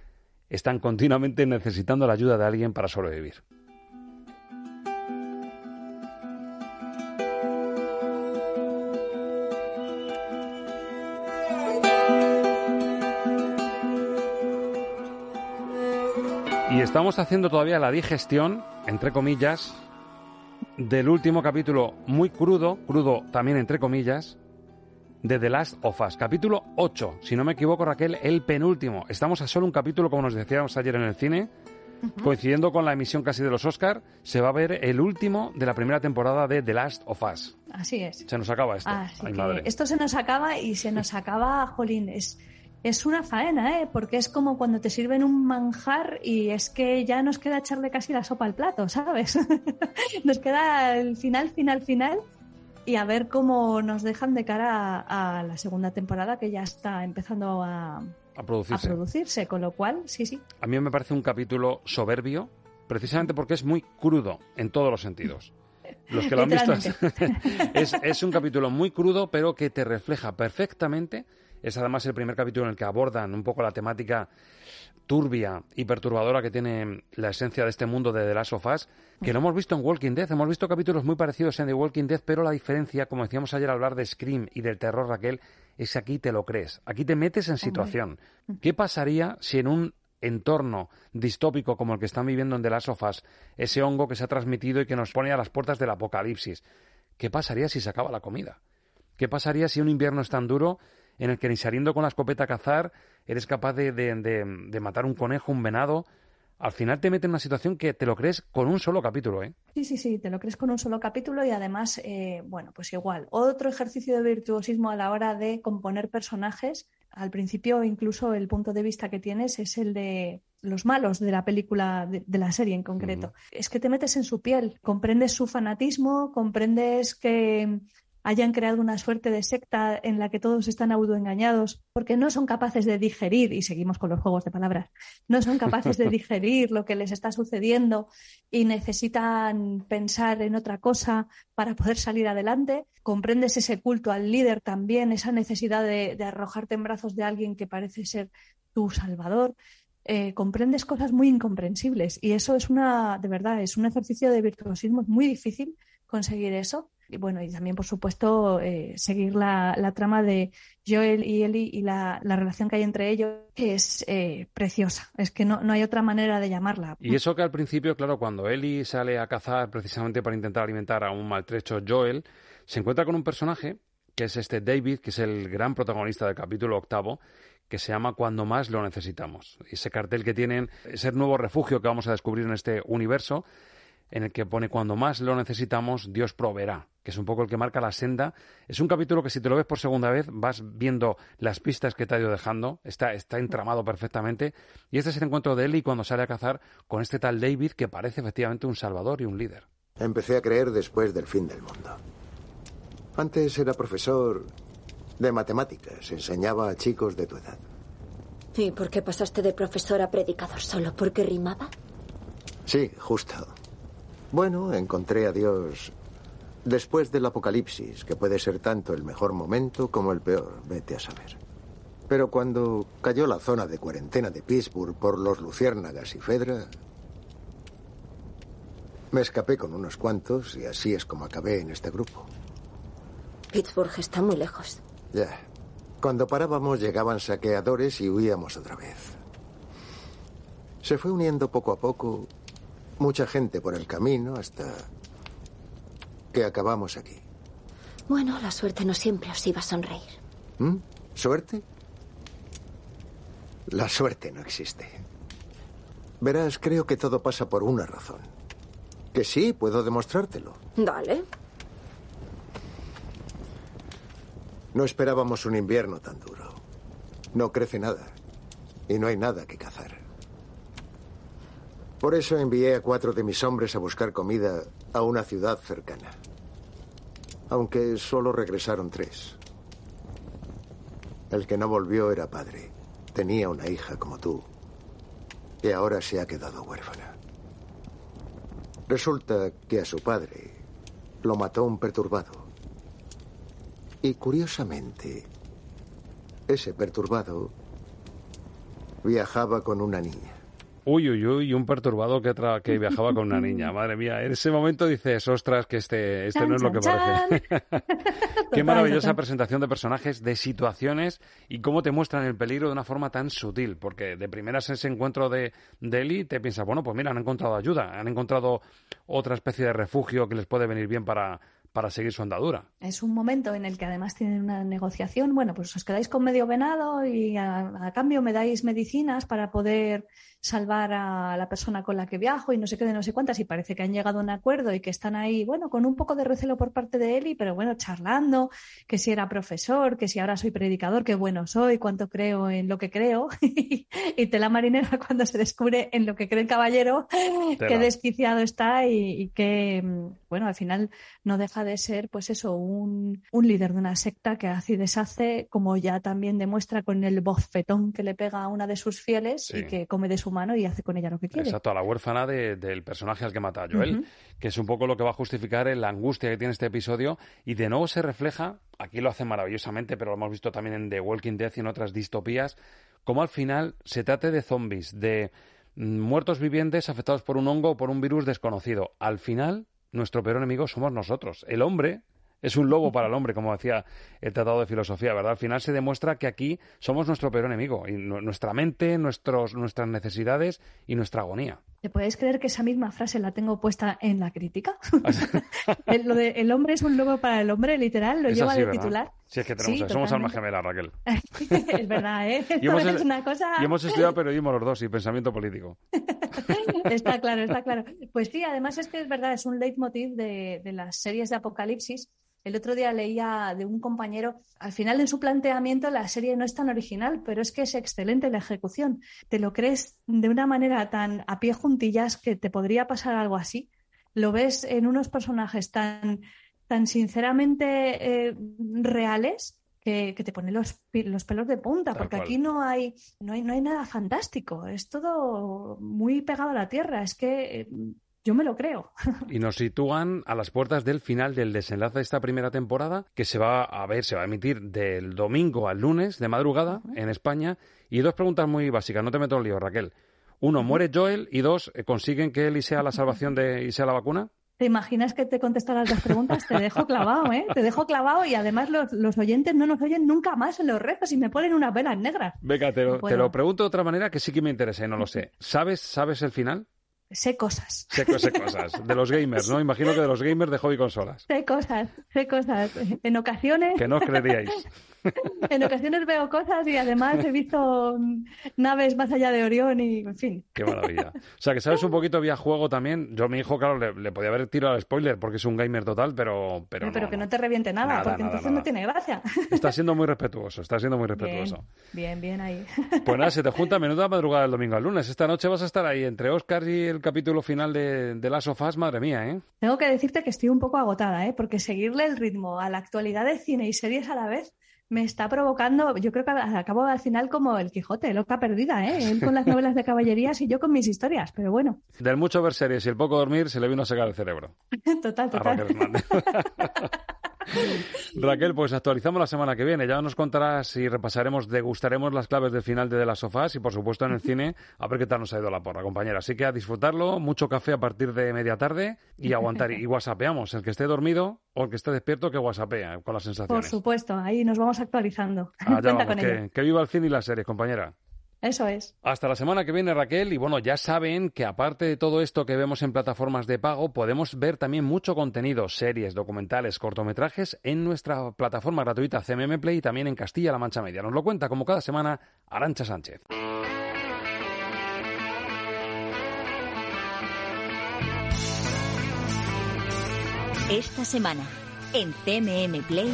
están continuamente necesitando la ayuda de alguien para sobrevivir. Y estamos haciendo todavía la digestión, entre comillas, del último capítulo muy crudo, crudo también entre comillas, de The Last of Us, capítulo 8, si no me equivoco Raquel, el penúltimo. Estamos a solo un capítulo, como nos decíamos ayer en el cine, coincidiendo con la emisión casi de los Oscar, se va a ver el último de la primera temporada de The Last of Us. Así es. Se nos acaba esto. Esto se nos acaba y se nos acaba, jolín, es... Es una faena, ¿eh? Porque es como cuando te sirven un manjar y es que ya nos queda echarle casi la sopa al plato, ¿sabes? nos queda el final, final, final y a ver cómo nos dejan de cara a, la segunda temporada que ya está empezando a, producirse. Con lo cual, sí, sí. A mí me parece un capítulo soberbio, precisamente porque es muy crudo en todos los sentidos. Los que lo han visto es, es un capítulo muy crudo, pero que te refleja perfectamente. Es además el primer capítulo en el que abordan un poco la temática turbia y perturbadora que tiene la esencia de este mundo de The Last of Us, que lo hemos visto en Walking Dead. Hemos visto capítulos muy parecidos en The Walking Dead, pero la diferencia, como decíamos ayer al hablar de Scream y del terror, Raquel, es que aquí te lo crees. Aquí te metes en situación. ¿Qué pasaría si en un entorno distópico como el que están viviendo en The Last of Us, ese hongo que se ha transmitido y que nos pone a las puertas del apocalipsis, ¿qué pasaría si se acaba la comida? ¿Qué pasaría si un invierno es tan duro en el que ni saliendo con la escopeta a cazar eres capaz de, de, matar un conejo, un venado. Al final te mete en una situación que te lo crees con un solo capítulo, ¿eh? Sí, sí, sí, te lo crees con un solo capítulo y además, eh, bueno, pues igual, otro ejercicio de virtuosismo a la hora de componer personajes. Al principio, incluso el punto de vista que tienes es el de los malos de la película, de, la serie en concreto. Es que te metes en su piel, comprendes su fanatismo, comprendes que hayan creado una suerte de secta en la que todos están autoengañados porque no son capaces de digerir, y seguimos con los juegos de palabras, no son capaces de digerir lo que les está sucediendo y necesitan pensar en otra cosa para poder salir adelante. Comprendes ese culto al líder también, esa necesidad de, arrojarte en brazos de alguien que parece ser tu salvador. Eh, comprendes cosas muy incomprensibles y eso es una, de verdad, es un ejercicio de virtuosismo muy difícil conseguir eso Y bueno, y también, por supuesto, eh, seguir la, la, trama de Joel y Ellie y la, la relación que hay entre ellos, que es eh, preciosa. Es que no, no hay otra manera de llamarla. Y eso que al principio, claro, cuando Ellie sale a cazar precisamente para intentar alimentar a un maltrecho Joel, se encuentra con un personaje que es este David, que es el gran protagonista del capítulo octavo, que se llama Cuando más lo necesitamos. Ese cartel que tienen, ese nuevo refugio que vamos a descubrir en este universo, en el que pone Cuando más lo necesitamos, Dios proveerá, que es un poco el que marca la senda. Es un capítulo que si te lo ves por segunda vez, vas viendo las pistas que te ha ido dejando, está, está entramado perfectamente. Y este es el encuentro de Eli cuando sale a cazar con este tal David, que parece efectivamente un salvador y un líder. Empecé a creer después del fin del mundo. Antes era profesor de matemáticas, enseñaba a chicos de tu edad. ¿Y por qué pasaste de profesor a predicador solo? ¿Porque rimaba? Sí, justo. Bueno, encontré a Dios después del apocalipsis, que puede ser tanto el mejor momento como el peor, vete a saber. Pero cuando cayó la zona de cuarentena de Pittsburgh por los luciérnagas y Fedra, me escapé con unos cuantos y así es como acabé en este grupo. Pittsburgh está muy lejos. Ya. Cuando parábamos llegaban saqueadores y huíamos otra vez. Se fue uniendo poco a poco mucha gente por el camino hasta que acabamos aquí. Bueno, la suerte no siempre os iba a sonreír. ¿Mm? ¿Suerte? La suerte no existe. Verás, creo que todo pasa por una razón. Que sí, puedo demostrártelo. Dale. No esperábamos un invierno tan duro. No crece nada. Y no hay nada que cazar. Por eso envié a cuatro de mis hombres a buscar comida a una ciudad cercana. Aunque solo regresaron tres. El que no volvió era padre. Tenía una hija como tú. Y ahora se ha quedado huérfana. Resulta que a su padre lo mató un perturbado. Y curiosamente, ese perturbado viajaba con una niña. Uy, uy, uy, un perturbado que, que viajaba con una niña. Madre mía, en ese momento dices, ostras, que este, este no es lo que parece. Qué maravillosa presentación de personajes, de situaciones y cómo te muestran el peligro de una forma tan sutil. Porque de primeras ese encuentro de, de Eli te piensas, bueno, pues mira, han encontrado ayuda, han encontrado otra especie de refugio que les puede venir bien para, para seguir su andadura. Es un momento en el que además tienen una negociación. Bueno, pues os quedáis con medio venado y a, a, cambio me dais medicinas para poder salvar a la persona con la que viajo y no sé qué de no sé cuántas. Y parece que han llegado a un acuerdo y que están ahí, bueno, con un poco de recelo por parte de Eli, pero bueno, charlando, que si era profesor, que si ahora soy predicador, qué bueno soy, cuánto creo en lo que creo. y tela marinera cuando se descubre en lo que cree el caballero, tela. qué desquiciado está y, y que, bueno, al final no deja de ser, pues eso, un, un, líder de una secta que hace y deshace, como ya también demuestra con el bofetón que le pega a una de sus fieles sí. y que come de su mano y hace con ella lo que quiere. Exacto, a la huérfana de, del personaje al que mata a Joel, uh -huh. que es un poco lo que va a justificar la angustia que tiene este episodio y de nuevo se refleja, aquí lo hace maravillosamente, pero lo hemos visto también en The Walking Dead y en otras distopías, como al final se trate de zombies, de mm, muertos vivientes afectados por un hongo o por un virus desconocido. Al final nuestro peor enemigo somos nosotros. El hombre es un lobo para el hombre, como decía el Tratado de Filosofía, ¿verdad? Al final se demuestra que aquí somos nuestro peor enemigo, y nuestra mente, nuestros, nuestras necesidades y nuestra agonía. ¿Te puedes creer que esa misma frase la tengo puesta en la crítica? el, lo de el hombre es un lobo para el hombre, literal, lo es lleva así, de ¿verdad? titular. Sí, es que tenemos, sí, somos alma gemela, Raquel. es verdad, ¿eh? Y hemos, es una cosa... y hemos estudiado periodismo los dos y pensamiento político. está claro, está claro. Pues sí, además es que es verdad, es un leitmotiv de, de las series de apocalipsis el otro día leía de un compañero, al final en su planteamiento la serie no es tan original, pero es que es excelente la ejecución. Te lo crees de una manera tan a pie juntillas que te podría pasar algo así. Lo ves en unos personajes tan, tan sinceramente eh, reales que, que, te ponen los, los pelos de punta, Tal porque cual. aquí no hay, no, hay, no hay nada fantástico, es todo muy pegado a la tierra. Es que eh, yo me lo creo. Y nos sitúan a las puertas del final del desenlace de esta primera temporada, que se va a ver, se va a emitir del domingo al lunes de madrugada uh -huh. en España. Y dos preguntas muy básicas, no te meto en lío, Raquel. Uno, ¿muere Joel? Y dos, ¿consiguen que él y sea la salvación de y sea la vacuna? ¿Te imaginas que te contestan las dos preguntas? Te dejo clavado, ¿eh? Te dejo clavado y además los, los oyentes no nos oyen nunca más en los rezos y me ponen unas velas negras. Venga, te lo, No te lo pregunto de otra manera que sí que me interesa y no lo sé. ¿Sabes, sabes el final? Sé cosas, Sé, sé cosas. De los gamers, ¿no? Imagino que de los gamers de hobby consolas. sé cosas, sé cosas. En ocasiones, Que no os creeríais. en ocasiones veo cosas y además he visto mm, naves más allá de Orión y, en fin. Qué maravilla. O sea, que sabes un poquito vía juego también. Yo a mi hijo, claro, le, le podía haber tirado al spoiler porque es un gamer total, pero, pero, Pero, que no. no te reviente nada, Nada, porque nada, entonces nada. no tiene gracia. Está siendo muy respetuoso, está siendo muy respetuoso. bien, bien ahí. Pues nada, se te junta menuda madrugada del domingo al lunes. Esta noche vas a estar ahí entre Oscar y el capítulo final de, de Last of Us, madre mía, ¿eh? Tengo que decirte que estoy un poco agotada, ¿eh? Porque seguirle el ritmo a la actualidad de cine y series a la vez me está provocando, yo creo que acabo al final como el Quijote, loca perdida, ¿eh? Él con las novelas de caballerías y yo con mis historias, pero bueno, Del mucho ver series y el poco dormir se le vino a secar el cerebro. total, total. Raquel pues actualizamos la semana que viene. Ya nos contarás y repasaremos, degustaremos las claves del final de, de las sofás y, por supuesto, en el cine, a ver qué tal nos ha ido la porra, compañera. Así que a disfrutarlo, mucho café a partir de media tarde y aguantar. Y whatsappeamos. El que esté dormido o el que esté despierto, que whatsappea con las Por sensaciones. supuesto, ahí nos vamos actualizando. Allá Cuenta vamos, con que, ello. que viva el cine y las series, compañera. Eso es. Hasta la semana que viene, Raquel. Y bueno, ya saben que aparte de todo esto que vemos en plataformas de pago, podemos ver también mucho contenido, series, documentales, cortometrajes en nuestra plataforma gratuita CMM Play y también en Castilla-La Mancha Media. Nos lo cuenta como cada semana Arancha Sánchez. Esta semana, en CMM Play.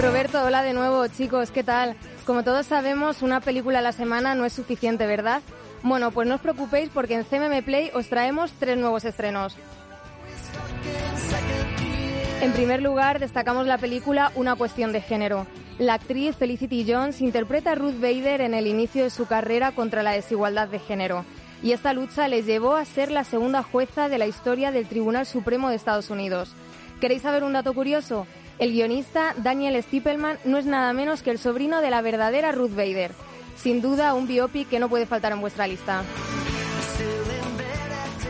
Roberto, hola de nuevo, chicos, ¿qué tal? Como todos sabemos, una película a la semana no es suficiente, ¿verdad? Bueno, pues no os preocupéis porque en CMM Play os traemos tres nuevos estrenos. En primer lugar, destacamos la película Una cuestión de género. La actriz Felicity Jones interpreta a Ruth Bader en el inicio de su carrera contra la desigualdad de género. Y esta lucha les llevó a ser la segunda jueza de la historia del Tribunal Supremo de Estados Unidos. ¿Queréis saber un dato curioso? El guionista Daniel Stippelman no es nada menos que el sobrino de la verdadera Ruth Bader. Sin duda, un biopic que no puede faltar en vuestra lista.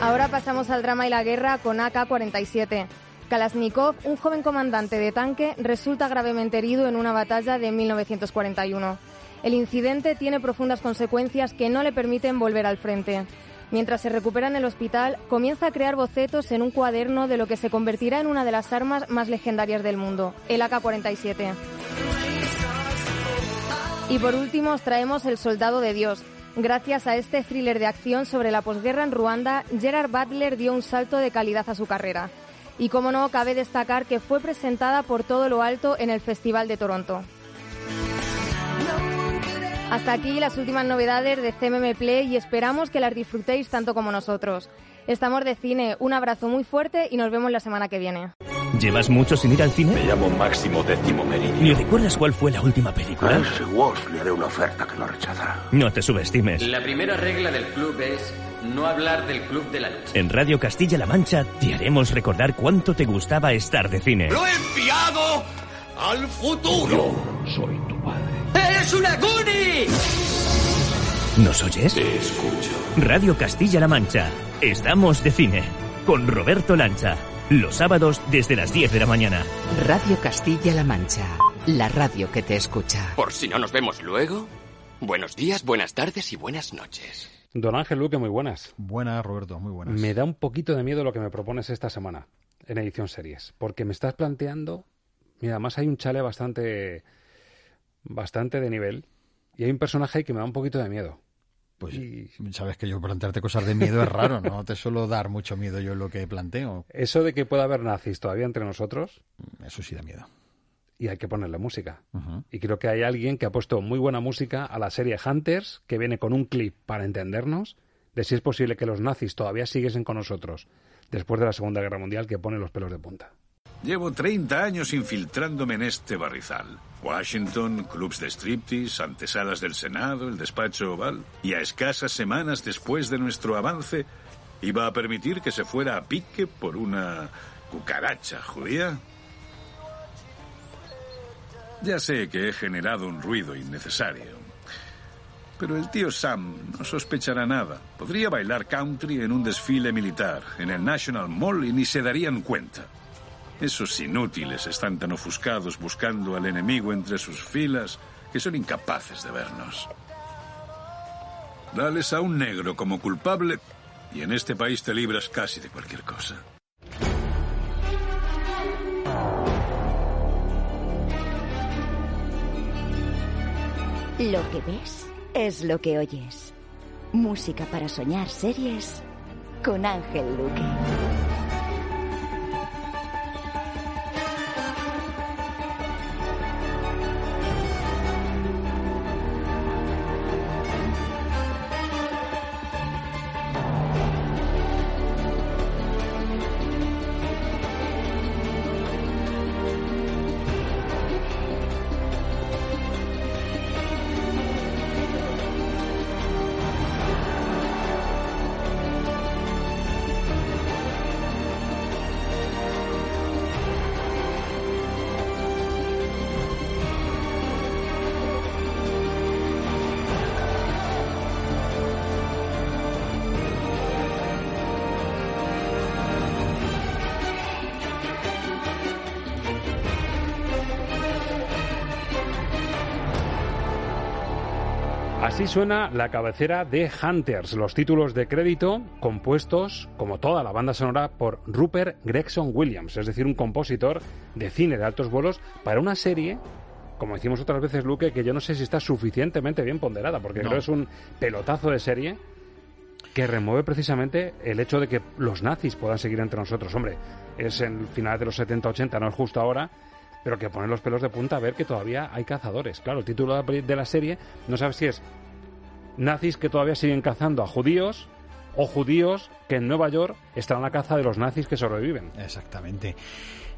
Ahora pasamos al drama y la guerra con AK-47. Kalashnikov, un joven comandante de tanque, resulta gravemente herido en una batalla de 1941. El incidente tiene profundas consecuencias que no le permiten volver al frente. Mientras se recupera en el hospital, comienza a crear bocetos en un cuaderno de lo que se convertirá en una de las armas más legendarias del mundo, el AK-47. Y por último os traemos El Soldado de Dios. Gracias a este thriller de acción sobre la posguerra en Ruanda, Gerard Butler dio un salto de calidad a su carrera. Y como no, cabe destacar que fue presentada por todo lo alto en el Festival de Toronto. Hasta aquí las últimas novedades de CMM Play y esperamos que las disfrutéis tanto como nosotros. Estamos de cine, un abrazo muy fuerte y nos vemos la semana que viene. ¿Llevas mucho sin ir al cine? Me llamo Máximo Décimo Meridio. ¿Ni recuerdas cuál fue la última A película? ese Walsh le haré una oferta que no rechazará. No te subestimes. La primera regla del club es no hablar del club de la lucha. En Radio Castilla-La Mancha te haremos recordar cuánto te gustaba estar de cine. ¡Lo he enviado al futuro! soy tu padre. ¡Eres una Goonie! ¿Nos oyes? Te escucho. Radio Castilla-La Mancha. Estamos de cine. Con Roberto Lancha. Los sábados desde las 10 de la mañana. Radio Castilla-La Mancha, la radio que te escucha. Por si no nos vemos luego, buenos días, buenas tardes y buenas noches. Don Ángel Luque, muy buenas. Buenas, Roberto, muy buenas. Me da un poquito de miedo lo que me propones esta semana en edición series, porque me estás planteando, mira, además hay un chale bastante, bastante de nivel y hay un personaje ahí que me da un poquito de miedo. Pues sabes que yo plantearte cosas de miedo es raro, no te suelo dar mucho miedo yo en lo que planteo. Eso de que pueda haber nazis todavía entre nosotros, Eso sí da miedo. y hay que ponerle música. Y creo que hay alguien que ha puesto muy buena música a la serie Hunters, que viene con un clip para entendernos de si es posible que los nazis todavía siguiesen con nosotros después de la Segunda Guerra Mundial que pone los pelos de punta. Llevo 30 años infiltrándome en este barrizal. Washington, clubs de striptease, antesalas del Senado, el despacho oval. Y a escasas semanas después de nuestro avance, iba a permitir que se fuera a pique por una cucaracha judía. Ya sé que he generado un ruido innecesario. Pero el tío Sam no sospechará nada. Podría bailar country en un desfile militar, en el National Mall, y ni se darían cuenta. Esos inútiles están tan ofuscados buscando al enemigo entre sus filas que son incapaces de vernos. Dales a un negro como culpable y en este país te libras casi de cualquier cosa. Lo que ves es lo que oyes. Música para soñar series con Ángel Luque. Así suena la cabecera de Hunters, los títulos de crédito compuestos, como toda la banda sonora, por Rupert Gregson Williams, es decir, un compositor de cine de altos vuelos para una serie, como decimos otras veces, Luque, que yo no sé si está suficientemente bien ponderada, porque No. creo que es un pelotazo de serie que remueve precisamente el hecho de que los nazis puedan seguir entre nosotros. Hombre, es en el final de los 70-80, no es justo ahora, pero que pone los pelos de punta a ver que todavía hay cazadores. Claro, el título de la serie no sabes si es nazis que todavía siguen cazando a judíos o judíos que en Nueva York están a la caza de los nazis que sobreviven. Exactamente.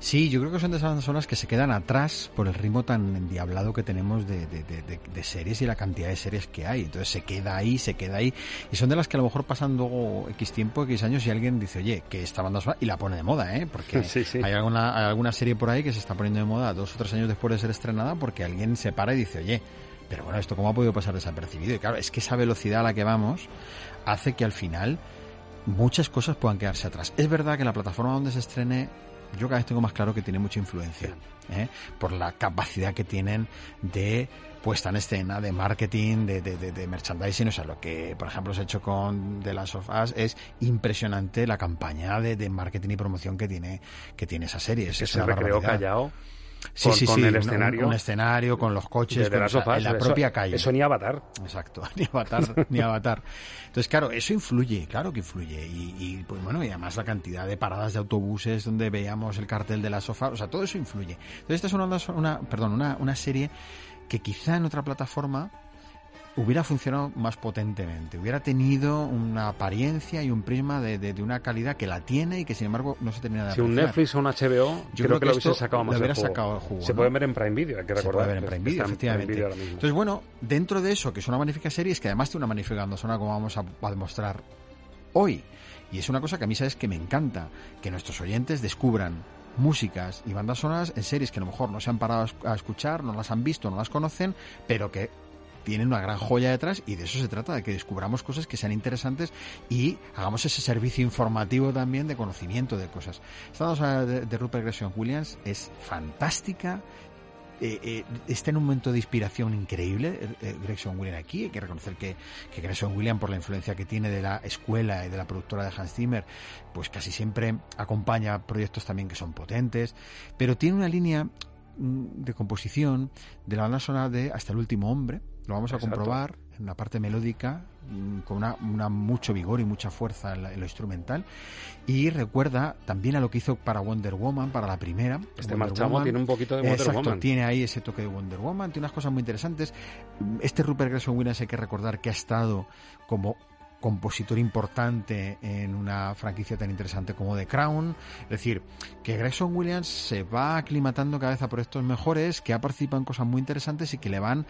Sí, yo creo que son de esas zonas que se quedan atrás por el ritmo tan endiablado que tenemos de, de- de- de- de series y la cantidad de series que hay. Entonces se queda ahí, se queda ahí. Y son de las que a lo mejor pasan luego X tiempo, X años y alguien dice, oye, que esta banda sonora, y la pone de moda, ¿eh? Porque Sí, sí. Hay, alguna, hay alguna serie por ahí que se está poniendo de moda dos o tres años después de ser estrenada porque alguien se para y dice, oye, pero bueno, ¿esto cómo ha podido pasar desapercibido? Y claro, es que esa velocidad a la que vamos hace que al final muchas cosas puedan quedarse atrás. Es verdad que la plataforma donde se estrene, yo cada vez tengo más claro que tiene mucha influencia, ¿eh? por la capacidad que tienen de puesta en escena, de marketing, de, de, de, de merchandising, o sea, lo que, por ejemplo, se ha hecho con The Last of Us es impresionante la campaña de, de marketing y promoción que tiene, que tiene esa serie. Es, Que es se barbaridad. Callao Sí, con- sí, con sí, el un- escenario. Un, escenario con los coches, con- en la eso- propia calle. Eso ni Avatar. Exacto, ni avatar, ni avatar. Entonces, claro, eso influye, claro que influye. Y, y, pues bueno, y además la cantidad de paradas de autobuses donde veíamos el cartel de la sofá, o sea, todo eso influye. Entonces, esta es una, una perdón, una, una serie que quizá en otra plataforma hubiera funcionado más potentemente, hubiera tenido una apariencia y un prisma de, de- de una calidad que la tiene y que sin embargo no se termina de Si un. Netflix o un HBO, Yo creo, que, lo hubiese sacado más le hubiera el juego. sacado el jugo, Se ¿no? puede ver en Prime Video, hay que Se recordar. puede ver en Prime Video, efectivamente. Prime Video. Entonces, bueno, dentro de eso, que es una magnífica serie, es que además tiene una magnífica banda sonora, como vamos a, a demostrar hoy. Y es una cosa que a mí, sabes, que me encanta, que nuestros oyentes descubran músicas y bandas sonoras en series que a lo mejor no se han parado a escuchar, no las han visto, no las conocen, pero que tienen una gran joya detrás y de eso se trata, de que descubramos cosas que sean interesantes y hagamos ese servicio informativo también de conocimiento de cosas. Esta sonora de, de Rupert Gregson Williams es fantástica, eh, eh, está en un momento de inspiración increíble eh, eh, Gregson Williams aquí. Hay que reconocer que, que Gregson Williams, por la influencia que tiene de la escuela y de la productora de Hans Zimmer, pues casi siempre acompaña proyectos también que son potentes, pero tiene una línea mm, de composición de la banda sonora de Hasta el último hombre. Lo vamos a Exacto. comprobar en la parte melódica mm, con una, una mucho vigor y mucha fuerza en, la- en lo instrumental y recuerda también a lo que hizo para Wonder Woman para la primera Este marchamo tiene un poquito de Wonder Exacto, Woman. tiene ahí ese toque de Wonder Woman, tiene unas cosas muy interesantes. Este Rupert Gregson Williams hay que recordar que ha estado como compositor importante en una franquicia tan interesante como The Crown. Es decir, que Gregson Williams se va aclimatando cada vez a proyectos mejores, que ha participado en cosas muy interesantes y que le van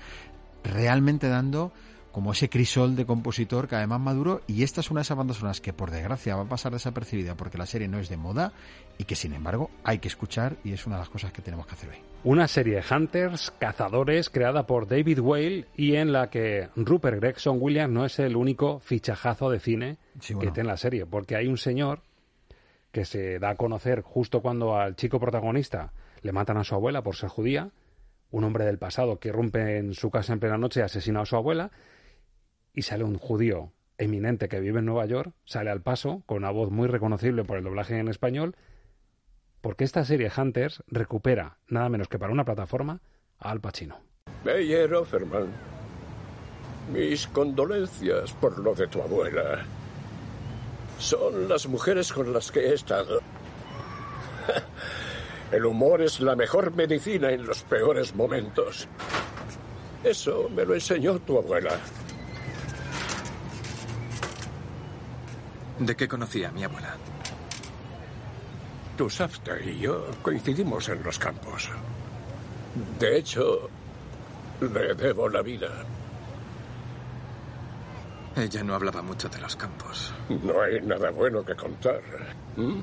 realmente dando como ese crisol de compositor que además maduro y esta es una de esas bandas sonoras que por desgracia va a pasar desapercibida porque la serie no es de moda y que sin embargo hay que escuchar y es una de las cosas que tenemos que hacer hoy. Una serie Hunters, Cazadores, creada por David Whale y en la que Rupert Gregson Williams no es el único fichajazo de cine que tiene la serie, porque hay un señor que se da a conocer justo cuando al chico protagonista le matan a su abuela por ser judía, un hombre del pasado que rompe en su casa en plena noche y asesina a su abuela, y sale un judío eminente que vive en Nueva York, sale al paso con una voz muy reconocible por el doblaje en español, porque esta serie Hunters recupera, nada menos que para una plataforma, a Al Pacino. Meyer Offerman, mis condolencias por lo de tu abuela. Son las mujeres con las que he estado. El humor es la mejor medicina en los peores momentos. Eso me lo enseñó tu abuela. ¿De qué conocía a mi abuela? Tu Safta y yo coincidimos en los campos. De hecho, le debo la vida. Ella no hablaba mucho de los campos. No hay nada bueno que contar. ¿Mm?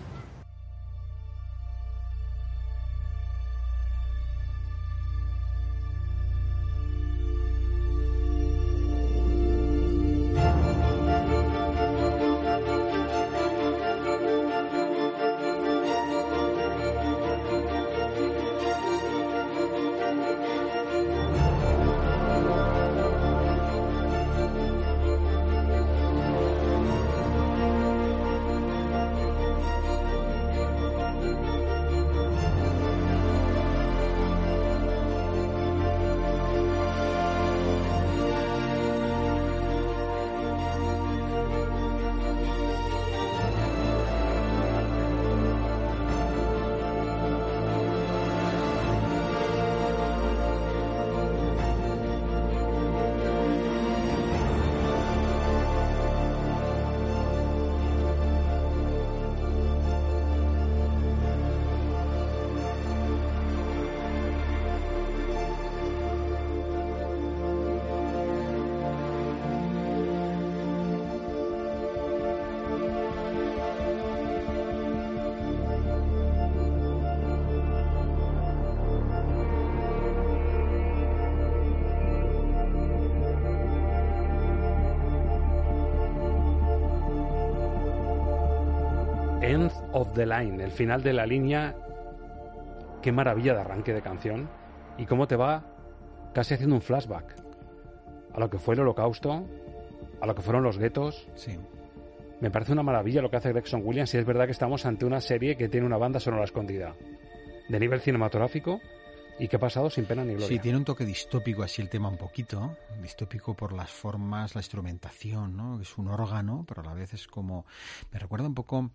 The Line, el final de la línea. Qué maravilla de arranque de canción. Y cómo te va casi haciendo un flashback a lo que fue el holocausto, a lo que fueron los guetos. Sí. Me parece una maravilla lo que hace Gregson Williams y es verdad que estamos ante una serie que tiene una banda sonora escondida. De nivel cinematográfico y que ha pasado sin pena ni gloria. Sí, tiene un toque distópico así el tema un poquito, distópico por las formas, la instrumentación, ¿no? Es un órgano, pero a la vez es como... Me recuerda un poco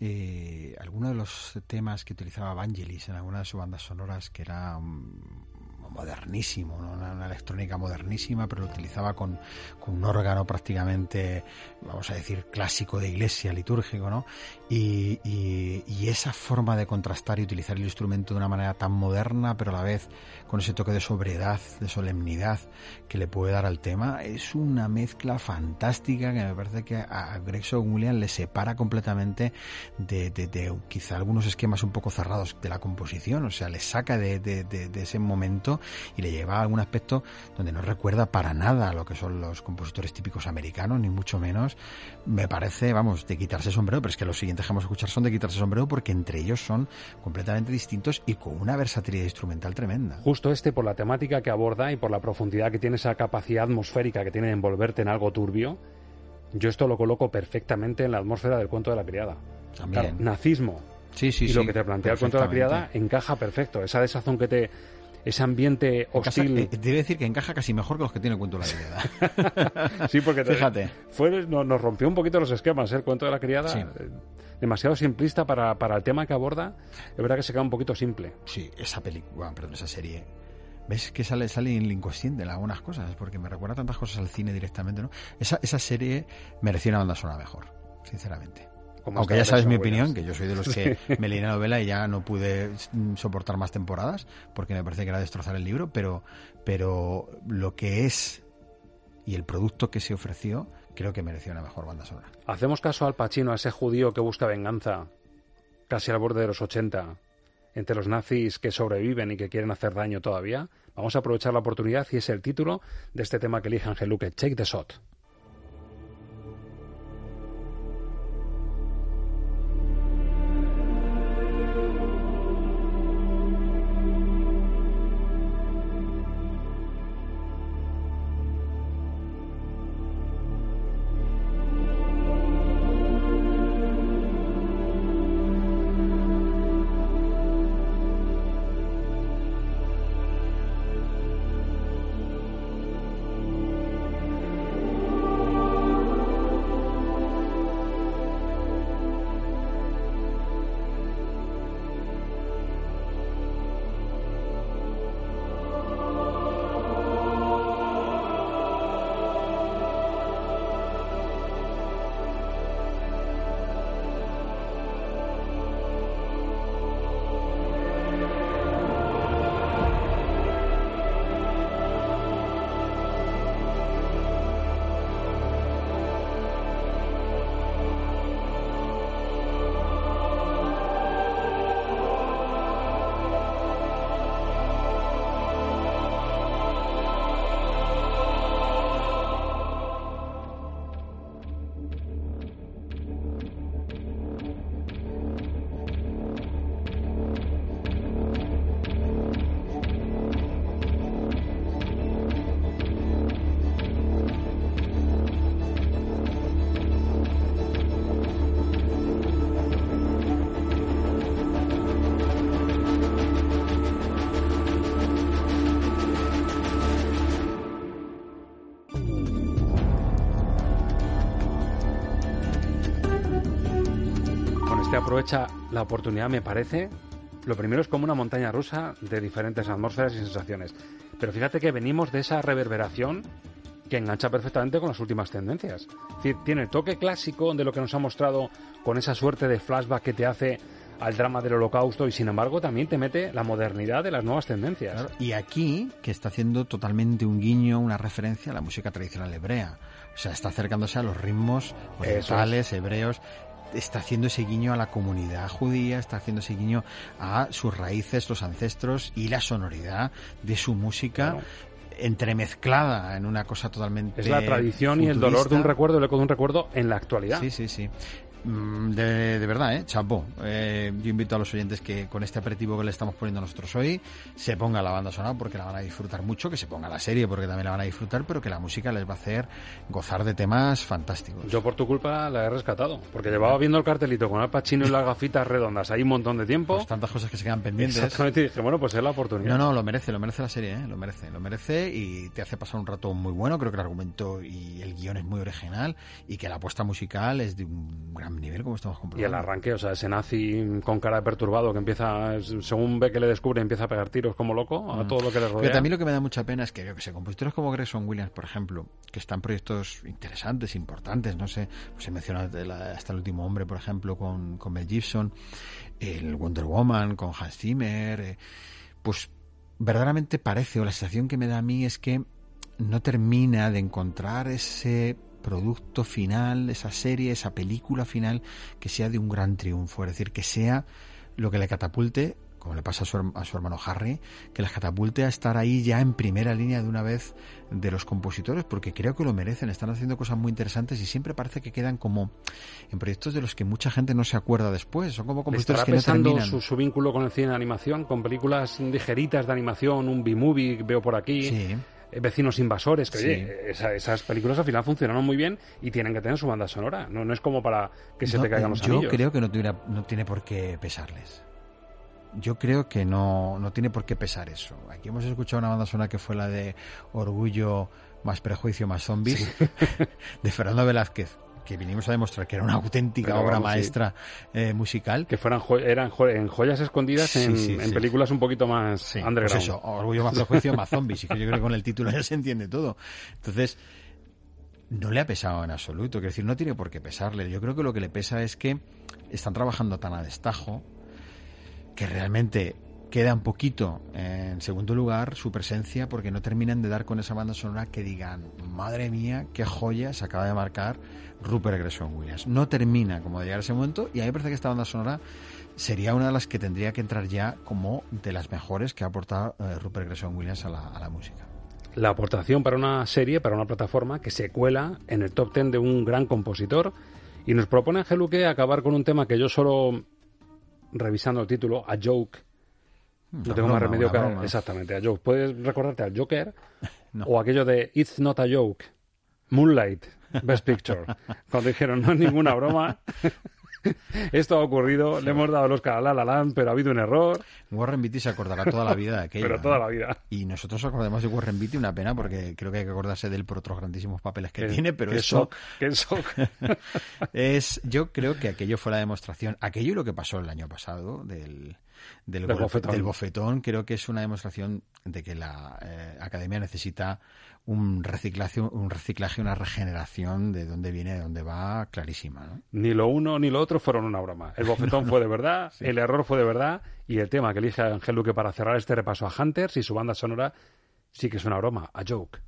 eh, algunos de los temas que utilizaba Vangelis en alguna de sus bandas sonoras, que era um, modernísimo, una, electrónica modernísima, pero lo utilizaba con, con, un órgano prácticamente, vamos a decir, clásico de iglesia, litúrgico, ¿no? Y, y, y, esa forma de contrastar y utilizar el instrumento de una manera tan moderna, pero a la vez con ese toque de sobriedad, de solemnidad que le puede dar al tema, es una mezcla fantástica que me parece que a Gregson Williams le separa completamente de, de, de, quizá algunos esquemas un poco cerrados de la composición, o sea, le saca de, de ese momento y le lleva a algún aspecto donde no recuerda para nada lo que son los compositores típicos americanos, ni mucho menos. Me parece, vamos, de quitarse sombrero, pero es que los siguientes que vamos a escuchar son de quitarse sombrero porque entre ellos son completamente distintos y con una versatilidad instrumental tremenda. Justo este por la temática que aborda y por la profundidad que tiene esa capacidad atmosférica que tiene de envolverte en algo turbio. Yo esto lo coloco perfectamente en la atmósfera del cuento de la criada. También. Claro, nazismo. Sí, sí, y lo que te plantea el cuento de la criada encaja perfecto. Esa desazón que te ese ambiente hostil. Encaja, eh, debe decir que encaja casi mejor que los que tiene el cuento de la criada. sí, porque te, fíjate. Fue, nos, nos, rompió un poquito los esquemas, ¿eh? el cuento de la criada. Sí. Eh, demasiado simplista para, para el tema que aborda. Es verdad que se queda un poquito simple. Sí, esa película, perdón, esa serie. ¿Ves que sale, sale en el inconsciente en algunas cosas? Porque me recuerda tantas cosas al cine directamente, ¿no? Esa, esa serie merecía una banda sonora mejor, sinceramente. Aunque ya sabes mi opinión, que yo soy de los que sí. me leí la novela y ya no pude soportar más temporadas, porque me parece que era destrozar el libro, pero, pero lo que es y el producto que se ofreció, creo que mereció una mejor banda sonora. Hacemos caso al Pacino, a ese judío que busca venganza, casi al borde de los 80, entre los nazis que sobreviven y que quieren hacer daño todavía. Vamos a aprovechar la oportunidad y es el título de este tema que elige Ángel Luque, Check the Shot. Aprovecha la oportunidad, me parece. Lo primero es como una montaña rusa de diferentes atmósferas y sensaciones. Pero fíjate que venimos de esa reverberación que engancha perfectamente con las últimas tendencias. Es decir, tiene el toque clásico de lo que nos ha mostrado con esa suerte de flashback que te hace al drama del holocausto y sin embargo también te mete la modernidad de las nuevas tendencias. y aquí que está haciendo totalmente un guiño, una referencia a la música tradicional hebrea. O sea, está acercándose a los ritmos orientales, hebreos está haciendo ese guiño a la comunidad judía, está haciendo ese guiño a sus raíces, los ancestros y la sonoridad de su música. entremezclada en una cosa totalmente es la tradición y el dolor de un recuerdo el eco de un recuerdo en la actualidad. Sí sí sí de, de, verdad, ¿eh? Chapo. Eh, yo invito a los oyentes que con este aperitivo que le estamos poniendo nosotros hoy se ponga la banda sonora porque la van a disfrutar mucho, que se ponga la serie porque también la van a disfrutar, pero que la música les va a hacer gozar de temas fantásticos. Yo por tu culpa la he rescatado, porque llevaba viendo el cartelito con el Pachino y las gafitas redondas ahí un montón de tiempo. Pues tantas cosas que se quedan pendientes. Exactamente, y dije, bueno, pues es la oportunidad. No, no, lo merece, lo merece la serie, ¿eh? lo merece, lo merece y te hace pasar un rato muy bueno. Creo que el argumento y el guion es muy original y que la apuesta musical es de un gran nivel, como estamos y el arranque, o sea, ese nazi con cara de perturbado que empieza, según ve que le descubre, empieza a pegar tiros como loco a mm. todo lo que le rodea. Pero también lo que me da mucha pena es que, yo que sé, compositores como Grayson Williams, por ejemplo, que están proyectos interesantes, importantes, no sé, pues se menciona hasta el último hombre, por ejemplo, con, con Mel Gibson, el Wonder Woman con Hans Zimmer, eh, pues verdaderamente parece, o la sensación que me da a mí es que no termina de encontrar ese producto final, esa serie, esa película final, que sea de un gran triunfo, es decir, que sea lo que le catapulte, como le pasa a su, a su hermano Harry, que le catapulte a estar ahí ya en primera línea de una vez de los compositores, porque creo que lo merecen, están haciendo cosas muy interesantes y siempre parece que quedan como en proyectos de los que mucha gente no se acuerda después, son como compositores que no terminan. Su, su vínculo con el cine de animación, con películas ligeritas de animación, un B-movie veo por aquí. Sí vecinos invasores, que oye, esas películas al final funcionaron muy bien y tienen que tener su banda sonora. No, no es como para que se te caigan los yo Yo creo que no, no tiene por qué pesarles. Yo creo que no, no tiene por qué pesar eso. Aquí hemos escuchado una banda sonora que fue la de Orgullo más prejuicio más zombies de Fernando Velázquez que vinimos a demostrar que era una auténtica obra maestra eh, musical. Que fueran eran en joyas escondidas en, películas un poquito más underground. Pues eso, Orgullo más prejuicio más zombies. Y que yo creo que con el título ya se entiende todo. Entonces, no le ha pesado en absoluto. Quiero decir, no tiene por qué pesarle. Yo creo que lo que le pesa es que están trabajando tan a destajo que realmente queda un poquito en segundo lugar su presencia porque no terminan de dar con esa banda sonora que digan, madre mía, qué joya se acaba de marcar Rupert Gregson Williams. No termina como de llegar a ese momento y a mí me parece que esta banda sonora sería una de las que tendría que entrar ya como de las mejores que ha aportado eh, Rupert Gregson Williams a la, a la música la aportación para una serie, para una plataforma que se cuela en el top ten de un gran compositor y nos propone Angeluque acabar con un tema que yo solo, revisando el título, A Joke, no tengo más remedio que... Exactamente, A Joke. ¿Puedes recordarte al Joker? O aquello de It's not a joke, Moonlight, Best Picture. Cuando dijeron, no es ninguna broma. Esto ha ocurrido, le hemos dado los Oscar a La La pero ha habido un error. Warren Beatty se acordará toda la vida de aquello. pero toda la vida. Y nosotros acordamos de Warren Beatty, una pena, porque creo que hay que acordarse de él por otros grandísimos papeles que tiene, pero eso... es, yo creo que aquello fue la demostración, aquello y lo que pasó el año pasado del, del, bofetón. creo que es una demostración de que la eh, academia necesita un reciclaje, un reciclaje, una regeneración de dónde viene, de dónde va, clarísima. Ni lo uno ni lo otro fueron una broma. El bofetón fue de verdad, el error fue de verdad, y el tema que elige Ángel Luque para cerrar este repaso a Hunters y su banda sonora sí que es una broma, a joke.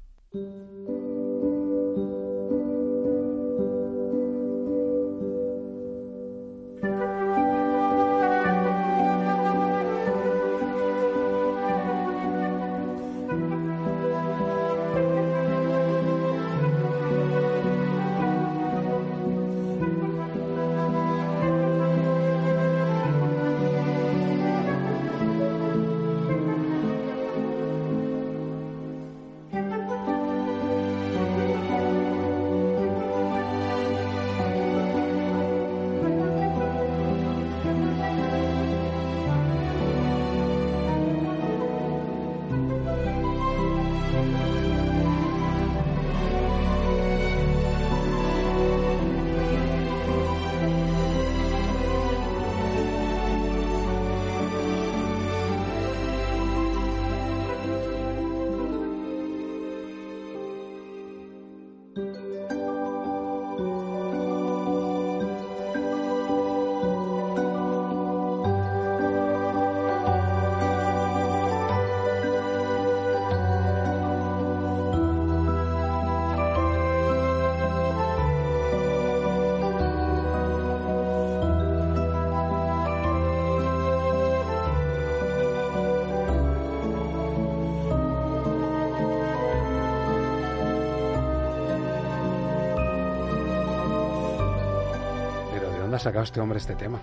Sacado este hombre este tema?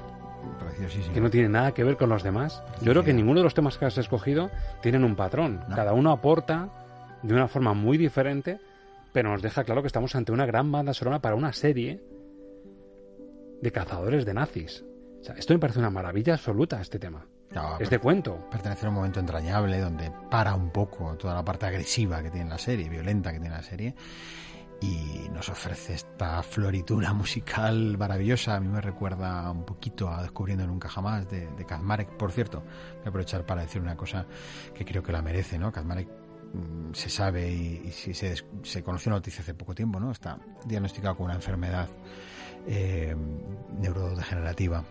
Que no tiene nada que ver con los demás. Yo creo que ninguno de los temas que has escogido tienen un patrón. Cada uno aporta de una forma muy diferente, pero nos deja claro que estamos ante una gran banda sonora para una serie de cazadores de nazis. esto me parece una maravilla absoluta, este tema. es de cuento. Pertenece a un momento entrañable donde para un poco toda la parte agresiva que tiene la serie, violenta que tiene la serie, y nos ofrece esta floritura musical maravillosa. A mí me recuerda un poquito a Descubriendo Nunca Jamás de, de Kazmarek. Por cierto, voy a aprovechar para decir una cosa que creo que la merece, ¿no? Kazmarek mm, se sabe y, si se, se, conoció una noticia hace poco tiempo, ¿no? Está diagnosticado con una enfermedad eh, neurodegenerativa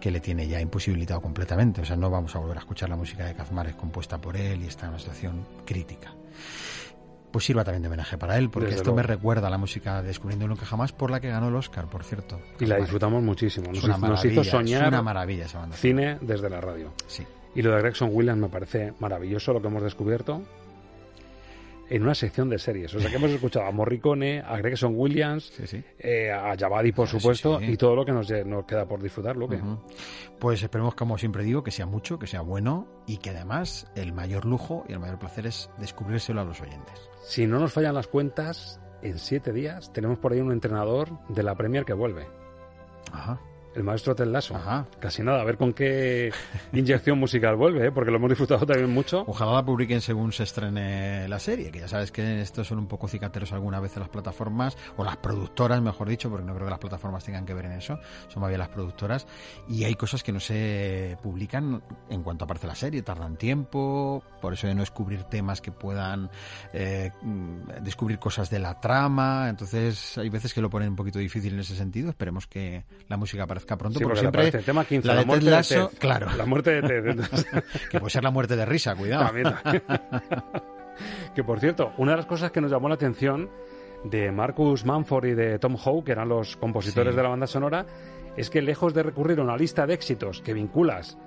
que le tiene ya imposibilitado completamente. O sea, no vamos a volver a escuchar la música de Kazmarek compuesta por él y está en una situación crítica pues sirva también de homenaje para él, porque esto me recuerda a la música de Descubriendo Nunca Jamás, por la que ganó el Oscar, por cierto. Y la disfrutamos muchísimo. Nos, nos hizo soñar una maravilla esa banda. cine desde la radio. Sí. Y lo de Gregson Williams me parece maravilloso lo que hemos descubierto en una sección de series. O sea, que hemos escuchado a Morricone, a Gregson Williams, eh, a Javadi, por supuesto, y todo lo que nos, nos queda por disfrutar, Luque. Pues esperemos, como siempre digo, que sea mucho, que sea bueno y que además el mayor lujo y el mayor placer es descubrírselo a los oyentes. Si no nos fallan las cuentas, en siete días tenemos por ahí un entrenador de la Premier que vuelve. Ajá el maestro Ted Lasso. Casi nada, a ver con qué inyección musical vuelve, ¿eh? porque lo hemos disfrutado también mucho. Ojalá la publiquen según se estrene la serie, que ya sabes que estos son un poco cicateros alguna vez en las plataformas, o las productoras, mejor dicho, porque no creo que las plataformas tengan que ver en eso, son más bien las productoras, y hay cosas que no se publican en cuanto aparece la serie, tardan tiempo, por eso de no descubrir temas que puedan eh, descubrir cosas de la trama, entonces hay veces que lo ponen un poquito difícil en ese sentido, esperemos que la música aparezca aparezca pronto, Sí, porque porque siempre el tema 15, la la de Ted muerte de Ted. claro. La muerte de Ted. que puede ser la muerte de risa, cuidado. También. que por cierto, una de las cosas que nos llamó la atención de Marcus Manford y de Tom Howe, que eran los compositores Sí. de la banda sonora, es que lejos de recurrir a una lista de éxitos que vinculas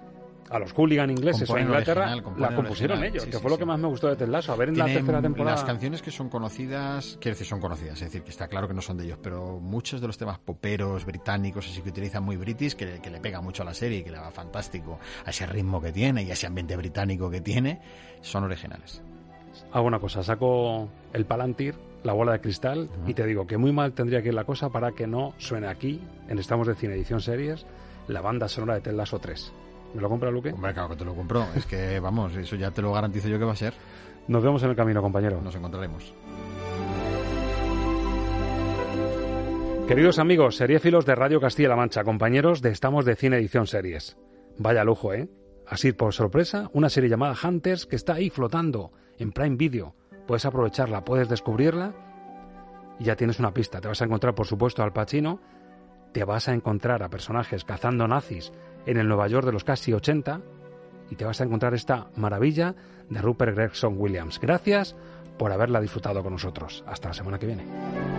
a los hooligan ingleses o a Inglaterra, original, la compusieron original, ellos, sí, que sí, fue lo que más me gustó de Ted Lasso. A ver en la tercera temporada. Las canciones que son conocidas, quiero decir, son conocidas, es decir, que está claro que no son de ellos, pero muchos de los temas poperos británicos, así que utilizan muy british, que, que le pega mucho a la serie y que le va fantástico a ese ritmo que tiene y a ese ambiente británico que tiene, son originales. Hago una cosa, saco el Palantir, la bola de cristal, y te digo que muy mal tendría que ir la cosa para que no suene aquí, en Estamos de Cine Edición Series, la banda sonora de Ted Lasso 3. ¿Me lo compra Luque? Hombre, claro que te lo compro, es que vamos, eso ya te lo garantizo yo que va a ser. Nos vemos en el camino, compañero. Nos encontraremos. Queridos amigos, seriéfilos de Radio Castilla-La Mancha, compañeros de Estamos de Cine Edición Series. Vaya lujo, ¿eh? Así por sorpresa, una serie llamada Hunters que está ahí flotando en Prime Video. Puedes aprovecharla, puedes descubrirla y ya tienes una pista. Te vas a encontrar, por supuesto, al Pacino, te vas a encontrar a personajes cazando nazis en el Nueva York de los casi 80 y te vas a encontrar esta maravilla de Rupert Gregson Williams. Gracias por haberla disfrutado con nosotros. Hasta la semana que viene.